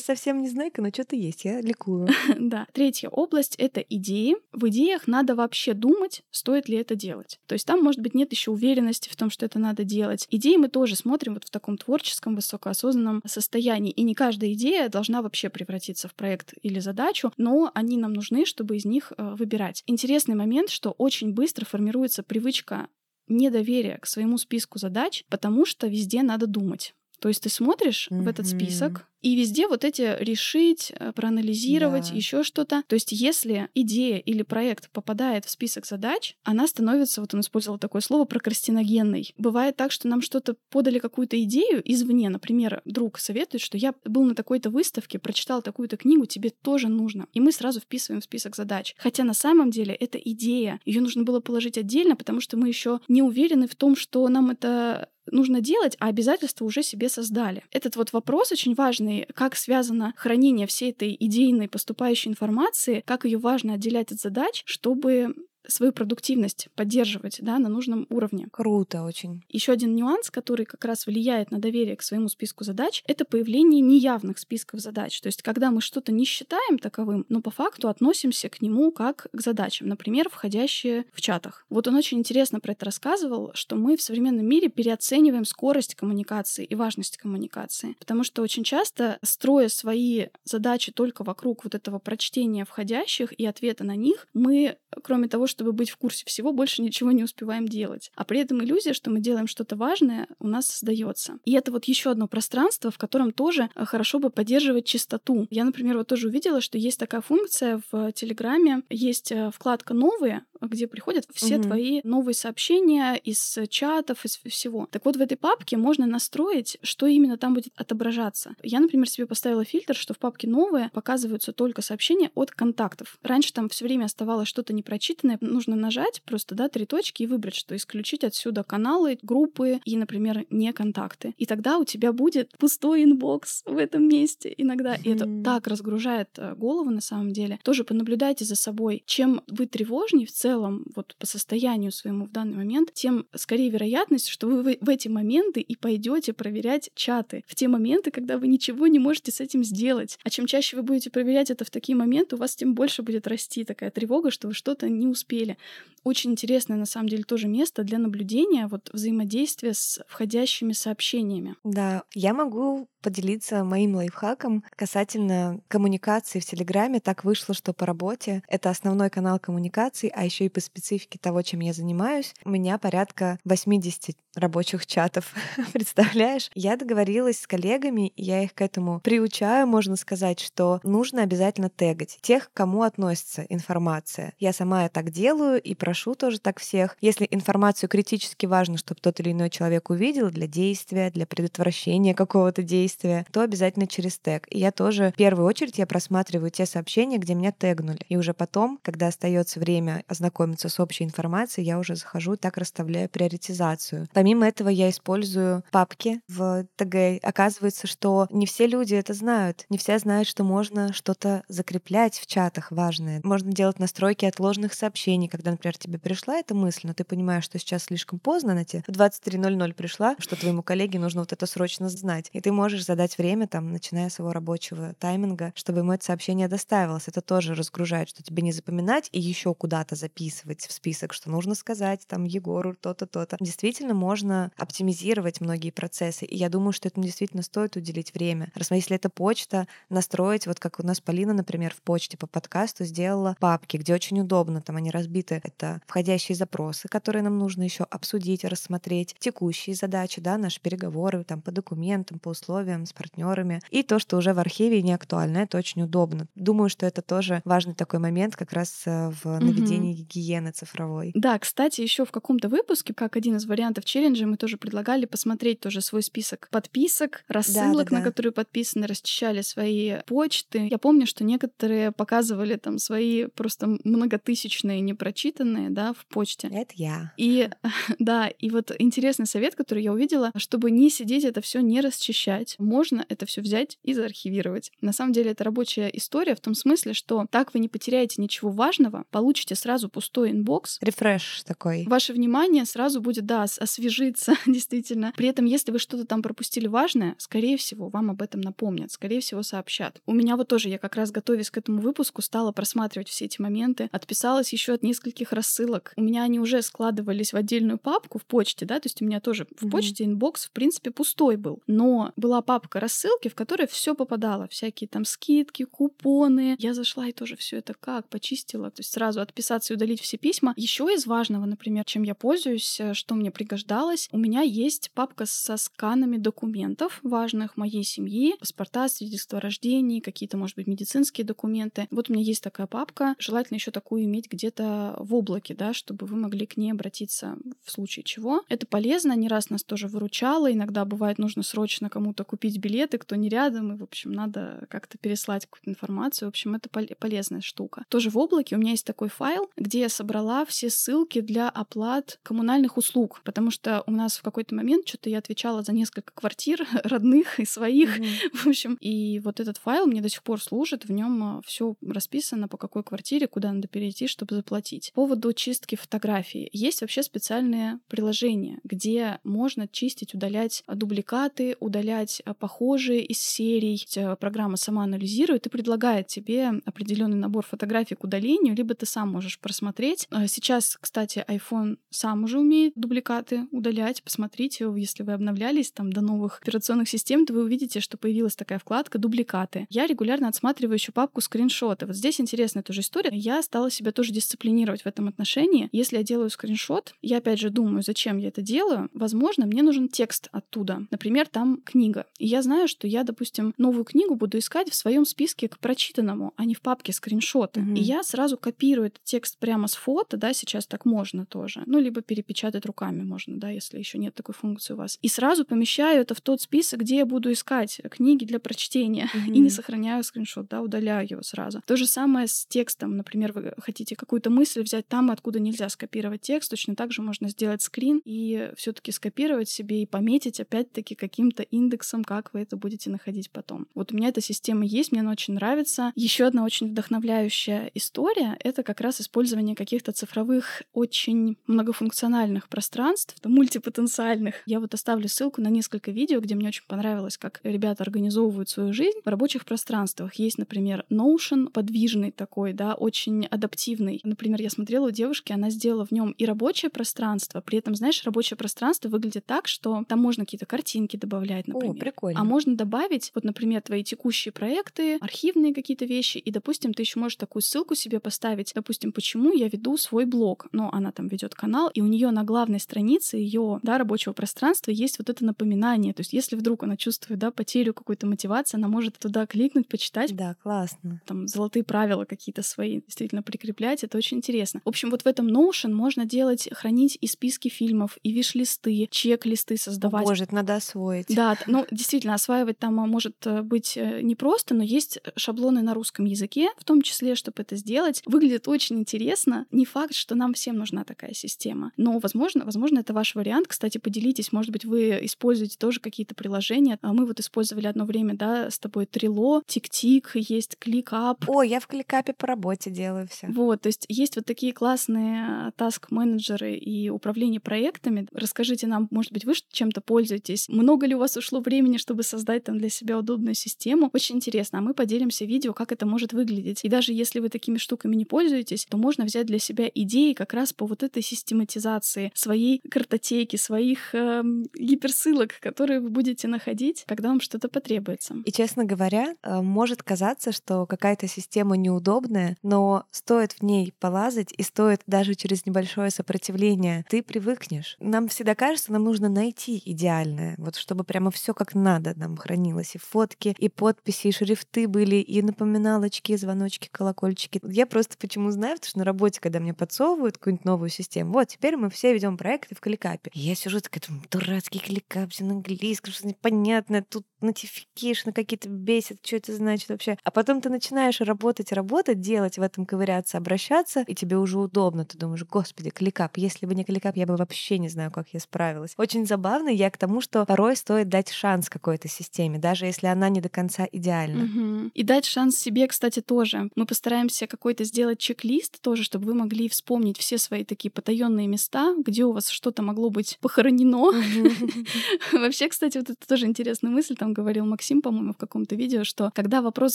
совсем не знаю, но что-то есть, я ликую. да. Третья область — это идеи. В идеях надо вообще думать, стоит ли это делать. То есть там, может быть, нет еще уверенности в том, что это надо делать. Идеи мы тоже смотрим вот в таком творческом, высокоосознанном состоянии. И не каждая идея должна вообще превратиться в проект или задачу, но они нам нужны, чтобы из них э, выбирать. Интересный момент, что очень быстро формируется привычка недоверия к своему списку задач, потому что везде надо думать. То есть ты смотришь mm-hmm. в этот список, и везде вот эти решить, э, проанализировать, да. еще что-то. То есть, если идея или проект попадает в список задач, она становится, вот он использовал такое слово, прокрастиногенной. Бывает так, что нам что-то подали какую-то идею извне. Например, друг советует, что я был на такой-то выставке, прочитал такую-то книгу, тебе тоже нужно. И мы сразу вписываем в список задач. Хотя на самом деле это идея. Ее нужно было положить отдельно, потому что мы еще не уверены в том, что нам это нужно делать, а обязательства уже себе создали. Этот вот вопрос очень важный, как связано хранение всей этой идейной поступающей информации, как ее важно отделять от задач, чтобы свою продуктивность поддерживать да, на нужном уровне. Круто очень. Еще один нюанс, который как раз влияет на доверие к своему списку задач, это появление неявных списков задач. То есть, когда мы что-то не считаем таковым, но по факту относимся к нему как к задачам, например, входящие в чатах. Вот он очень интересно про это рассказывал, что мы в современном мире переоцениваем скорость коммуникации и важность коммуникации. Потому что очень часто, строя свои задачи только вокруг вот этого прочтения входящих и ответа на них, мы, кроме того, чтобы быть в курсе всего, больше ничего не успеваем делать. А при этом иллюзия, что мы делаем что-то важное, у нас создается. И это вот еще одно пространство, в котором тоже э, хорошо бы поддерживать чистоту. Я, например, вот тоже увидела, что есть такая функция в Телеграме, есть э, вкладка «Новые», где приходят все угу. твои новые сообщения из чатов, из всего. Так вот, в этой папке можно настроить, что именно там будет отображаться. Я, например, себе поставила фильтр, что в папке «Новые» показываются только сообщения от контактов. Раньше там все время оставалось что-то непрочитанное, нужно нажать просто, да, три точки и выбрать, что исключить отсюда каналы, группы и, например, не контакты. И тогда у тебя будет пустой inbox в этом месте иногда. И это так разгружает э, голову на самом деле. Тоже понаблюдайте за собой. Чем вы тревожнее в целом, вот по состоянию своему в данный момент, тем скорее вероятность, что вы в эти моменты и пойдете проверять чаты. В те моменты, когда вы ничего не можете с этим сделать. А чем чаще вы будете проверять это в такие моменты, у вас тем больше будет расти такая тревога, что вы что-то не успели успели. Очень интересное, на самом деле, тоже место для наблюдения вот взаимодействия с входящими сообщениями. Да, я могу поделиться моим лайфхаком касательно коммуникации в Телеграме. Так вышло, что по работе это основной канал коммуникации, а еще и по специфике того, чем я занимаюсь, у меня порядка 80 рабочих чатов. Представляешь? Я договорилась с коллегами, я их к этому приучаю, можно сказать, что нужно обязательно тегать тех, к кому относится информация. Я сама так делаю и прошу тоже так всех. Если информацию критически важно, чтобы тот или иной человек увидел для действия, для предотвращения какого-то действия, то обязательно через тег. И я тоже в первую очередь я просматриваю те сообщения, где меня тегнули. И уже потом, когда остается время ознакомиться с общей информацией, я уже захожу и так расставляю приоритизацию. Помимо этого я использую папки в ТГ. Оказывается, что не все люди это знают. Не все знают, что можно что-то закреплять в чатах важное. Можно делать настройки отложенных сообщений, когда, например, тебе пришла эта мысль, но ты понимаешь, что сейчас слишком поздно, она тебе в 23.00 пришла, что твоему коллеге нужно вот это срочно знать. И ты можешь задать время, там, начиная с его рабочего тайминга, чтобы ему это сообщение доставилось. Это тоже разгружает, что тебе не запоминать и еще куда-то записывать в список, что нужно сказать там Егору то-то, то-то. Действительно можно оптимизировать многие процессы. И я думаю, что этому действительно стоит уделить время. Раз если это почта, настроить, вот как у нас Полина, например, в почте по подкасту сделала папки, где очень удобно, там они разбиты. Это входящие запросы, которые нам нужно еще обсудить, рассмотреть, текущие задачи, да, наши переговоры там по документам, по условиям с партнерами, и то, что уже в архиве не актуально, это очень удобно. Думаю, что это тоже важный такой момент как раз э, в наведении mm-hmm. гигиены цифровой. Да, кстати, еще в каком-то выпуске, как один из вариантов челленджа, мы тоже предлагали посмотреть тоже свой список подписок, рассылок, да, да, на да. которые подписаны, расчищали свои почты. Я помню, что некоторые показывали там свои просто многотысячные непрочитанные, да, в почте. Это я. И да, и вот интересный совет, который я увидела, чтобы не сидеть это все не расчищать, можно это все взять и заархивировать. На самом деле это рабочая история в том смысле, что так вы не потеряете ничего важного, получите сразу пустой inbox. Refresh такой. Ваше внимание сразу будет, да, освежиться, действительно. При этом, если вы что-то там пропустили важное, скорее всего, вам об этом напомнят, скорее всего, сообщат. У меня вот тоже, я как раз готовясь к этому выпуску, стала просматривать все эти моменты, отписалась еще от нескольких рассылок. У меня они уже складывались в отдельную папку в почте, да, то есть у меня тоже в почте inbox, в принципе, пустой был. Но была папка рассылки, в которой все попадало, всякие там скидки, купоны. Я зашла и тоже все это как почистила, то есть сразу отписаться и удалить все письма. Еще из важного, например, чем я пользуюсь, э, что мне пригождалось, у меня есть папка со сканами документов важных моей семьи, паспорта, свидетельства о рождении, какие-то, может быть, медицинские документы. Вот у меня есть такая папка, желательно еще такую иметь где-то в облаке, да, чтобы вы могли к ней обратиться в случае чего. Это полезно, не раз нас тоже выручало, иногда бывает нужно срочно кому-то купить билеты, кто не рядом, и, в общем, надо как-то переслать какую-то информацию. В общем, это полезная штука. Тоже в облаке у меня есть такой файл, где я собрала все ссылки для оплат коммунальных услуг, потому что у нас в какой-то момент что-то я отвечала за несколько квартир родных и своих, mm-hmm. в общем, и вот этот файл мне до сих пор служит, в нем все расписано, по какой квартире, куда надо перейти, чтобы заплатить. По поводу чистки фотографий. Есть вообще специальные приложения, где можно чистить, удалять дубликаты, удалять похожие из серий. Программа сама анализирует и предлагает тебе определенный набор фотографий к удалению, либо ты сам можешь просмотреть. А, сейчас, кстати, iPhone сам уже умеет дубликаты удалять. Посмотрите, если вы обновлялись там до новых операционных систем, то вы увидите, что появилась такая вкладка «Дубликаты». Я регулярно отсматриваю еще папку скриншоты. Вот здесь интересная тоже история. Я стала себя тоже дисциплинировать в этом отношении. Если я делаю скриншот, я опять же думаю, зачем я это делаю. Возможно, мне нужен текст оттуда. Например, там книга. И я знаю, что я, допустим, новую книгу буду искать в своем списке к прочитанному, а не в папке скриншоты. Mm-hmm. И я сразу копирую этот текст прямо с фото, да, сейчас так можно тоже. Ну, либо перепечатать руками можно, да, если еще нет такой функции у вас. И сразу помещаю это в тот список, где я буду искать книги для прочтения. Mm-hmm. И не сохраняю скриншот, да, удаляю его сразу. То же самое с текстом. Например, вы хотите какую-то мысль взять там, откуда нельзя скопировать текст, точно так же можно сделать скрин и все-таки скопировать себе и пометить опять-таки каким-то индексом, как вы это будете находить потом. Вот у меня эта система есть, мне она очень нравится. Еще одна очень вдохновляющая история — это как раз использование каких-то цифровых, очень многофункциональных пространств, мультипотенциальных. Я вот оставлю ссылку на несколько видео, где мне очень понравилось, как ребята организовывают свою жизнь в рабочих пространствах. Есть, например, Notion, подвижный такой, да, очень адаптивный. Например, я смотрела у девушки, она сделала в нем и рабочее пространство, при этом, знаешь, рабочее пространство выглядит так, что там можно какие-то картинки добавлять, например. Прикольно. А можно добавить, вот, например, твои текущие проекты, архивные какие-то вещи, и, допустим, ты еще можешь такую ссылку себе поставить, допустим, почему я веду свой блог. Но она там ведет канал, и у нее на главной странице ее да, рабочего пространства есть вот это напоминание. То есть, если вдруг она чувствует да, потерю какой-то мотивации, она может туда кликнуть, почитать. Да, классно. Там золотые правила какие-то свои действительно прикреплять. Это очень интересно. В общем, вот в этом Notion можно делать, хранить и списки фильмов, и виш-листы, чек-листы создавать. Боже, это надо освоить. Да, ну, действительно, осваивать там а, может э, быть э, непросто, но есть шаблоны на русском языке, в том числе, чтобы это сделать. Выглядит очень интересно. Не факт, что нам всем нужна такая система. Но, возможно, возможно, это ваш вариант. Кстати, поделитесь, может быть, вы используете тоже какие-то приложения. А мы вот использовали одно время, да, с тобой Трило, Тик-Тик, есть ClickUp. О, я в ClickUp по работе делаю все. Вот, то есть есть вот такие классные таск-менеджеры и управление проектами. Расскажите нам, может быть, вы чем-то пользуетесь? Много ли у вас ушло времени, чтобы создать там для себя удобную систему? Очень интересно. А мы поделимся видео, как это может выглядеть. И даже если вы такими штуками не пользуетесь, то можно взять для себя идеи как раз по вот этой систематизации своей картотеки, своих э, гиперссылок, которые вы будете находить, когда вам что-то потребуется. И, честно говоря, э, может казаться, что какая-то система неудобная, но стоит в ней полазать и стоит даже через небольшое сопротивление, ты привыкнешь. Нам всегда кажется, нам нужно найти идеальное, вот чтобы прямо все как надо нам хранилось, и фотки, и подписи, и шрифты были, и напоминалочки, и звоночки, колокольчики. Я просто почему знаю, потому что на работе, когда мне подсовывают какую-нибудь новую систему, вот теперь мы все ведем проекты в кликапе. И я сижу такая, думаю, дурацкий кликап, все на английском, что непонятное, тут notification какие-то бесит, что это значит вообще. А потом ты начинаешь работать, работать, делать в этом, ковыряться, обращаться, и тебе уже удобно. Ты думаешь, господи, кликап. Если бы не кликап, я бы вообще не знаю, как я справилась. Очень забавно я к тому, что порой стоит дать шанс какой-то системе, даже если она не до конца идеальна. Угу. И дать шанс себе, кстати, тоже. Мы постараемся какой-то сделать чек-лист тоже, чтобы вы могли вспомнить все свои такие потаенные места, где у вас что-то могло быть похоронено. Вообще, кстати, вот это тоже интересная мысль, там говорил Максим, по-моему, в каком-то видео, что когда вопрос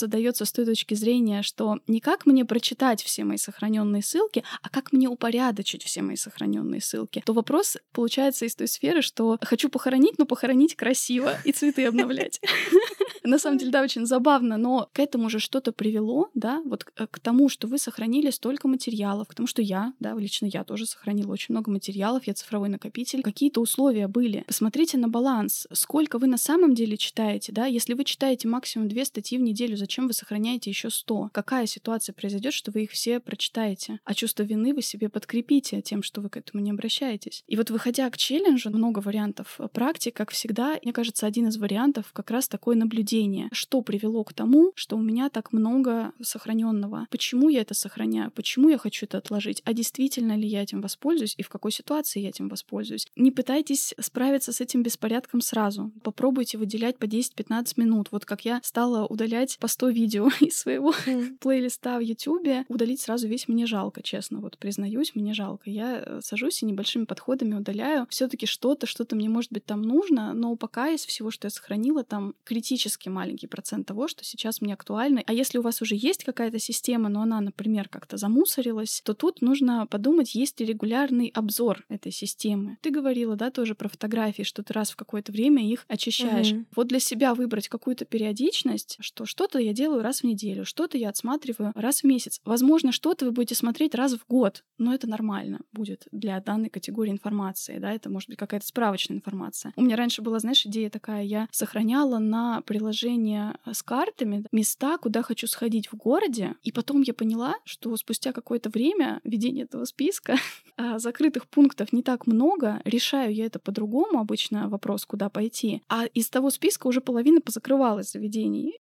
задается с той точки зрения, что не как мне прочитать все мои сохраненные ссылки, а как мне упорядочить все мои сохраненные ссылки, то вопрос получается из той сферы, что хочу похоронить, но похоронить красиво и цветы обновлять. На самом деле, да, очень забавно, но к этому же что-то привело, да, вот к тому, что вы сохранили столько материалов, к тому, что я, да, лично я тоже сохранила очень много материалов, я цифровой накопитель. Какие-то условия были. Посмотрите на баланс, сколько вы на самом деле читаете, да, если вы читаете максимум две статьи в неделю, зачем вы сохраняете еще 100? Какая ситуация произойдет, что вы их все прочитаете? А чувство вины вы себе подкрепите тем, что вы к этому не обращаетесь. И вот выходя к челленджу, много вариантов практик, как всегда, мне кажется, один из вариантов как раз такое наблюдение. Что привело к тому, что у меня так много сохраненного? Почему я это сохраняю? Почему я хочу это отложить? А действительно ли я этим воспользуюсь и в какой ситуации я этим воспользуюсь? Не пытайтесь справиться с этим беспорядком сразу. Попробуйте выделять по 10-15 минут. Вот как я стала удалять по 100 видео из своего плейлиста в YouTube, удалить сразу весь мне жалко, честно. Вот признаюсь, мне жалко. Я э, сажусь и небольшими подходами удаляю. все таки что-то, что-то мне, может быть, там нужно, но пока из всего, что я сохранила, там критически маленький процент того, что сейчас мне актуально. А если у вас уже есть какая-то система, но она, например, как-то замусорилась, то тут нужно подумать, есть ли регулярный обзор этой системы. Ты говорила, да, тоже про фотографии, что ты раз в какое-то время их очищаешь. Угу. Вот для себя выбрать какую-то периодичность, что что-то я делаю раз в неделю, что-то я отсматриваю раз в месяц. Возможно, что-то вы будете смотреть раз в год, но это нормально будет для данной категории информации, да, это может быть какая-то справочная информация. У меня раньше была, знаешь, идея такая, я сохраняла на приложение с картами места, куда хочу сходить в городе, и потом я поняла, что спустя какое-то время ведения этого списка а, закрытых пунктов не так много, решаю я это по-другому, обычно вопрос, куда пойти, а из того списка уже половина позакрывалась заведений.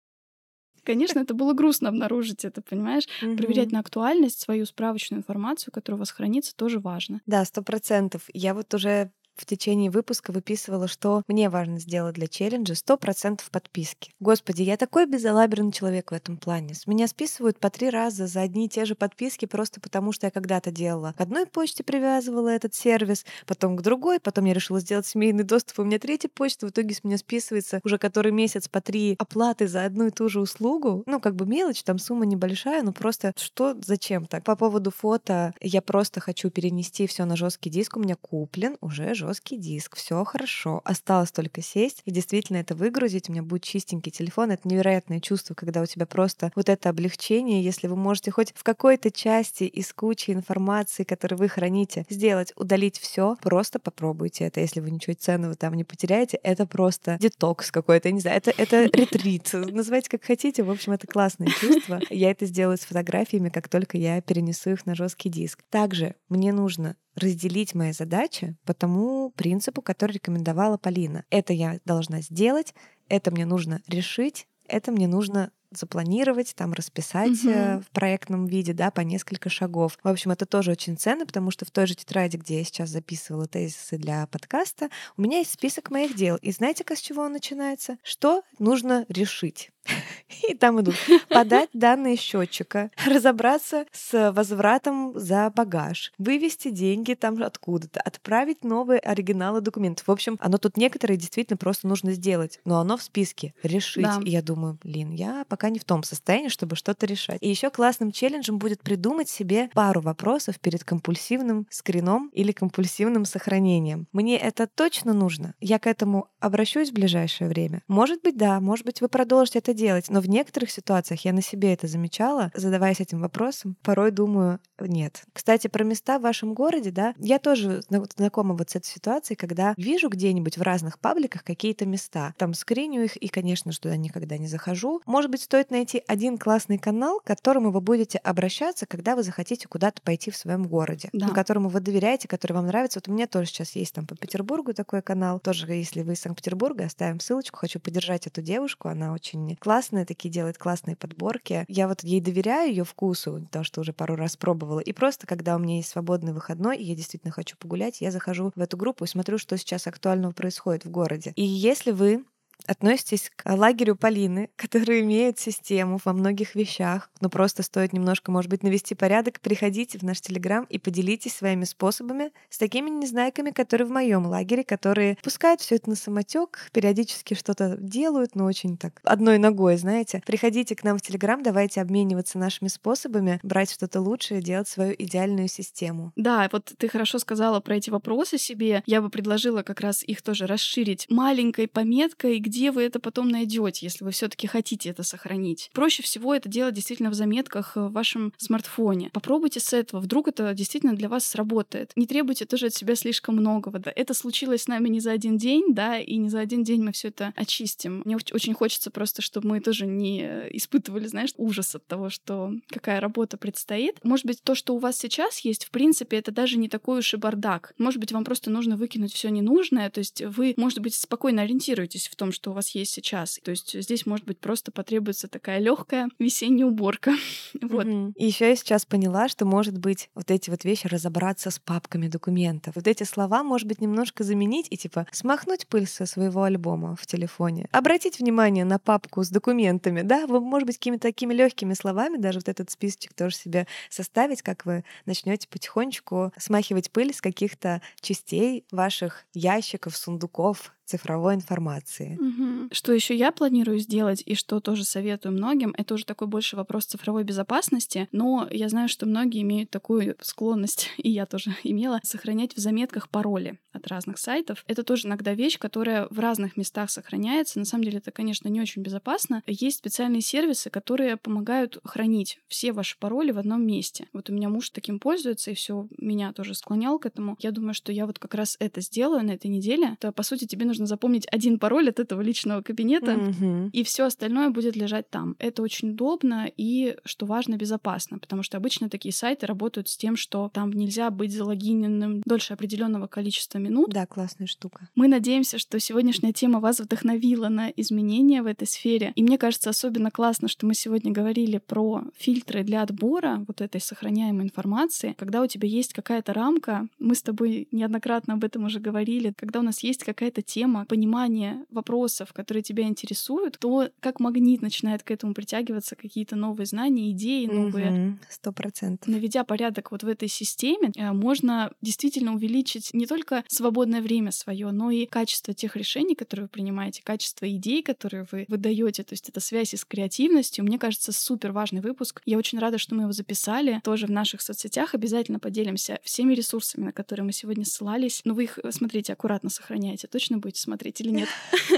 Конечно, это было грустно обнаружить это, понимаешь? Угу. Проверять на актуальность свою справочную информацию, которая у вас хранится, тоже важно. Да, сто процентов. Я вот уже в течение выпуска выписывала, что мне важно сделать для челленджа 100% подписки. Господи, я такой безалаберный человек в этом плане. С меня списывают по три раза за одни и те же подписки просто потому, что я когда-то делала. К одной почте привязывала этот сервис, потом к другой, потом я решила сделать семейный доступ, у меня третья почта, в итоге с меня списывается уже который месяц по три оплаты за одну и ту же услугу. Ну, как бы мелочь, там сумма небольшая, но просто что, зачем так? По поводу фото, я просто хочу перенести все на жесткий диск, у меня куплен уже жесткий диск, все хорошо. Осталось только сесть и действительно это выгрузить. У меня будет чистенький телефон. Это невероятное чувство, когда у тебя просто вот это облегчение, если вы можете хоть в какой-то части из кучи информации, которую вы храните, сделать, удалить все, просто попробуйте это. Если вы ничего ценного там не потеряете, это просто детокс какой-то, не знаю, это, это ретрит. Называйте как хотите. В общем, это классное чувство. Я это сделаю с фотографиями, как только я перенесу их на жесткий диск. Также мне нужно разделить мои задачи по тому принципу, который рекомендовала Полина. Это я должна сделать, это мне нужно решить, это мне нужно запланировать, там расписать Мгм. в проектном виде, да, по несколько шагов. В общем, это тоже очень ценно, потому что в той же тетради, где я сейчас записывала тезисы для подкаста, у меня есть список моих дел. И знаете-ка, с чего он начинается? Что нужно решить? И там идут подать данные счетчика, разобраться с возвратом за багаж, вывести деньги там откуда-то, отправить новые оригиналы документов. В общем, оно тут некоторые действительно просто нужно сделать, но оно в списке решить. Да. И я думаю, блин, я пока не в том состоянии, чтобы что-то решать. И еще классным челленджем будет придумать себе пару вопросов перед компульсивным скрином или компульсивным сохранением. Мне это точно нужно? Я к этому обращусь в ближайшее время? Может быть, да, может быть, вы продолжите это делать, но в некоторых ситуациях я на себе это замечала, задаваясь этим вопросом, порой думаю, нет. Кстати, про места в вашем городе, да, я тоже зна- знакома вот с этой ситуацией, когда вижу где-нибудь в разных пабликах какие-то места, там скриню их и, конечно же, туда никогда не захожу. Может быть, стоит найти один классный канал, к которому вы будете обращаться, когда вы захотите куда-то пойти в своем городе, Да. ну, которому вы доверяете, который вам нравится. Вот у меня тоже сейчас есть там по Петербургу такой канал. Тоже, если вы из Санкт-Петербурга, оставим ссылочку. Хочу поддержать эту девушку. Она очень классная, такие делает классные подборки. Я вот ей доверяю ее вкусу, потому что уже пару раз пробовала. И просто, когда у меня есть свободный выходной, и я действительно хочу погулять, я захожу в эту группу и смотрю, что сейчас актуального происходит в городе. И если вы относитесь к лагерю Полины, который имеет систему во многих вещах, но просто стоит немножко, может быть, навести порядок, приходите в наш Телеграм и поделитесь своими способами с такими незнайками, которые в моем лагере, которые пускают все это на самотек, периодически что-то делают, но очень так одной ногой, знаете. Приходите к нам в Телеграм, давайте обмениваться нашими способами, брать что-то лучшее, делать свою идеальную систему. Да, вот ты хорошо сказала про эти вопросы себе. Я бы предложила как раз их тоже расширить маленькой пометкой, где вы это потом найдете, если вы все-таки хотите это сохранить. Проще всего это делать действительно в заметках э, в вашем смартфоне. Попробуйте с этого, вдруг это действительно для вас сработает. Не требуйте тоже от себя слишком многого. Да. Это случилось с нами не за один день, да, и не за один день мы все это очистим. Мне оч- очень хочется просто, чтобы мы тоже не э, испытывали, знаешь, ужас от того, что какая работа предстоит. Может быть, то, что у вас сейчас есть, в принципе, это даже не такой уж и бардак. Может быть, вам просто нужно выкинуть все ненужное, то есть вы, может быть, спокойно ориентируетесь в том, что у вас есть сейчас. То есть здесь, может быть, просто потребуется такая легкая весенняя уборка. Вот. И еще я сейчас поняла, что может быть вот эти вот вещи разобраться с папками документов. Вот эти слова, может быть, немножко заменить и типа смахнуть пыль со своего альбома в телефоне. Обратить внимание на папку с документами, да, вы, может быть, какими-то такими легкими словами даже вот этот списочек тоже себе составить, как вы начнете потихонечку смахивать пыль с каких-то частей ваших ящиков, сундуков, цифровой информации. Мгм. Что еще я планирую сделать и что тоже советую многим, это уже такой больше вопрос цифровой безопасности, но я знаю, что многие имеют такую склонность, и я тоже имела, сохранять в заметках пароли от разных сайтов. Это тоже иногда вещь, которая в разных местах сохраняется. На самом деле это, конечно, не очень безопасно. Есть специальные сервисы, которые помогают хранить все ваши пароли в одном месте. Вот у меня муж таким пользуется, и все меня тоже склонял к этому. Я думаю, что я вот как раз это сделаю на этой неделе. То, по сути, тебе нужно запомнить один пароль от этого личного кабинета, Мгм. и все остальное будет лежать там. Это очень удобно и, что важно, безопасно, потому что обычно такие сайты работают с тем, что там нельзя быть залогиненным дольше определенного количества минут. Да, классная штука. Мы надеемся, что сегодняшняя тема вас вдохновила на изменения в этой сфере. И мне кажется особенно классно, что мы сегодня говорили про фильтры для отбора вот этой сохраняемой информации. Когда у тебя есть какая-то рамка, мы с тобой неоднократно об этом уже говорили, когда у нас есть какая-то тема, тема понимания вопросов, которые тебя интересуют, то как магнит начинает к этому притягиваться какие-то новые знания, идеи новые. Сто процентов. Наведя порядок вот в этой системе, э, можно действительно увеличить не только свободное время свое, но и качество тех решений, которые вы принимаете, качество идей, которые вы выдаете. То есть это связь с креативностью. Мне кажется, супер важный выпуск. Я очень рада, что мы его записали тоже в наших соцсетях. Обязательно поделимся всеми ресурсами, на которые мы сегодня ссылались. Но вы их, э, смотрите, аккуратно сохраняйте. Точно будете смотреть или нет?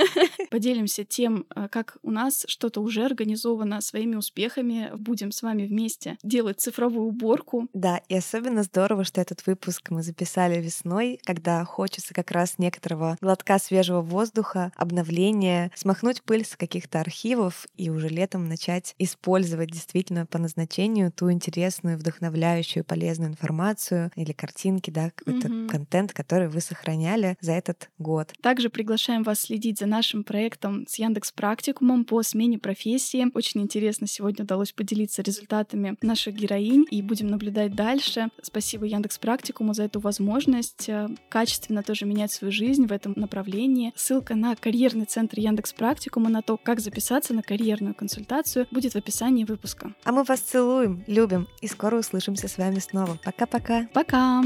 Поделимся тем, э, как у нас что-то уже организовано своими успехами. Будем с вами вместе делать цифровую уборку. Да, и особенно здорово, что этот выпуск мы записали весной, когда хочется как раз некоторого глотка свежего воздуха, обновления, смахнуть пыль с каких-то архивов и уже летом начать использовать действительно по назначению ту интересную, вдохновляющую, полезную информацию или картинки, да, какой-то mm-hmm. контент, который вы сохраняли за этот год. Также приглашаем вас следить за нашим проектом с Яндекс Практикумом по смене профессии. Очень интересно сегодня удалось поделиться результатами наших героинь и будем наблюдать дальше. Спасибо Яндекс Практикуму за эту возможность э, качественно тоже менять свою жизнь в этом направлении. Ссылка на карьерный центр Яндекс Практикума на то, как записаться на карьерную консультацию, будет в описании выпуска. А мы вас целуем, любим и скоро услышимся с вами снова. Пока-пока. Пока.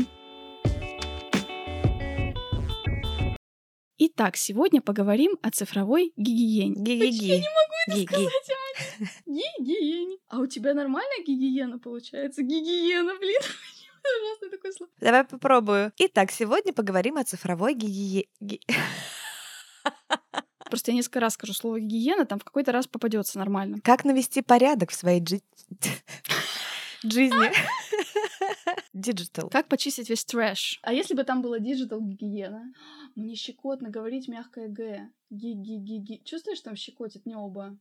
Итак, сегодня поговорим о цифровой гигиене. Гигиене. Я не могу это Ги-ги. сказать, Аня. Гигиене. А у тебя нормальная гигиена получается? Гигиена, блин. Ужасное такое слово. Давай попробую. Итак, сегодня поговорим о цифровой гигиене. Просто я несколько раз скажу слово гигиена, там в какой-то раз попадется нормально. Как навести порядок в своей жизни? Digital. Как почистить весь трэш? А если бы там было digital гигиена? Мне щекотно говорить мягкое Г. Ги-ги-ги-ги. Чувствуешь, там щекотит небо?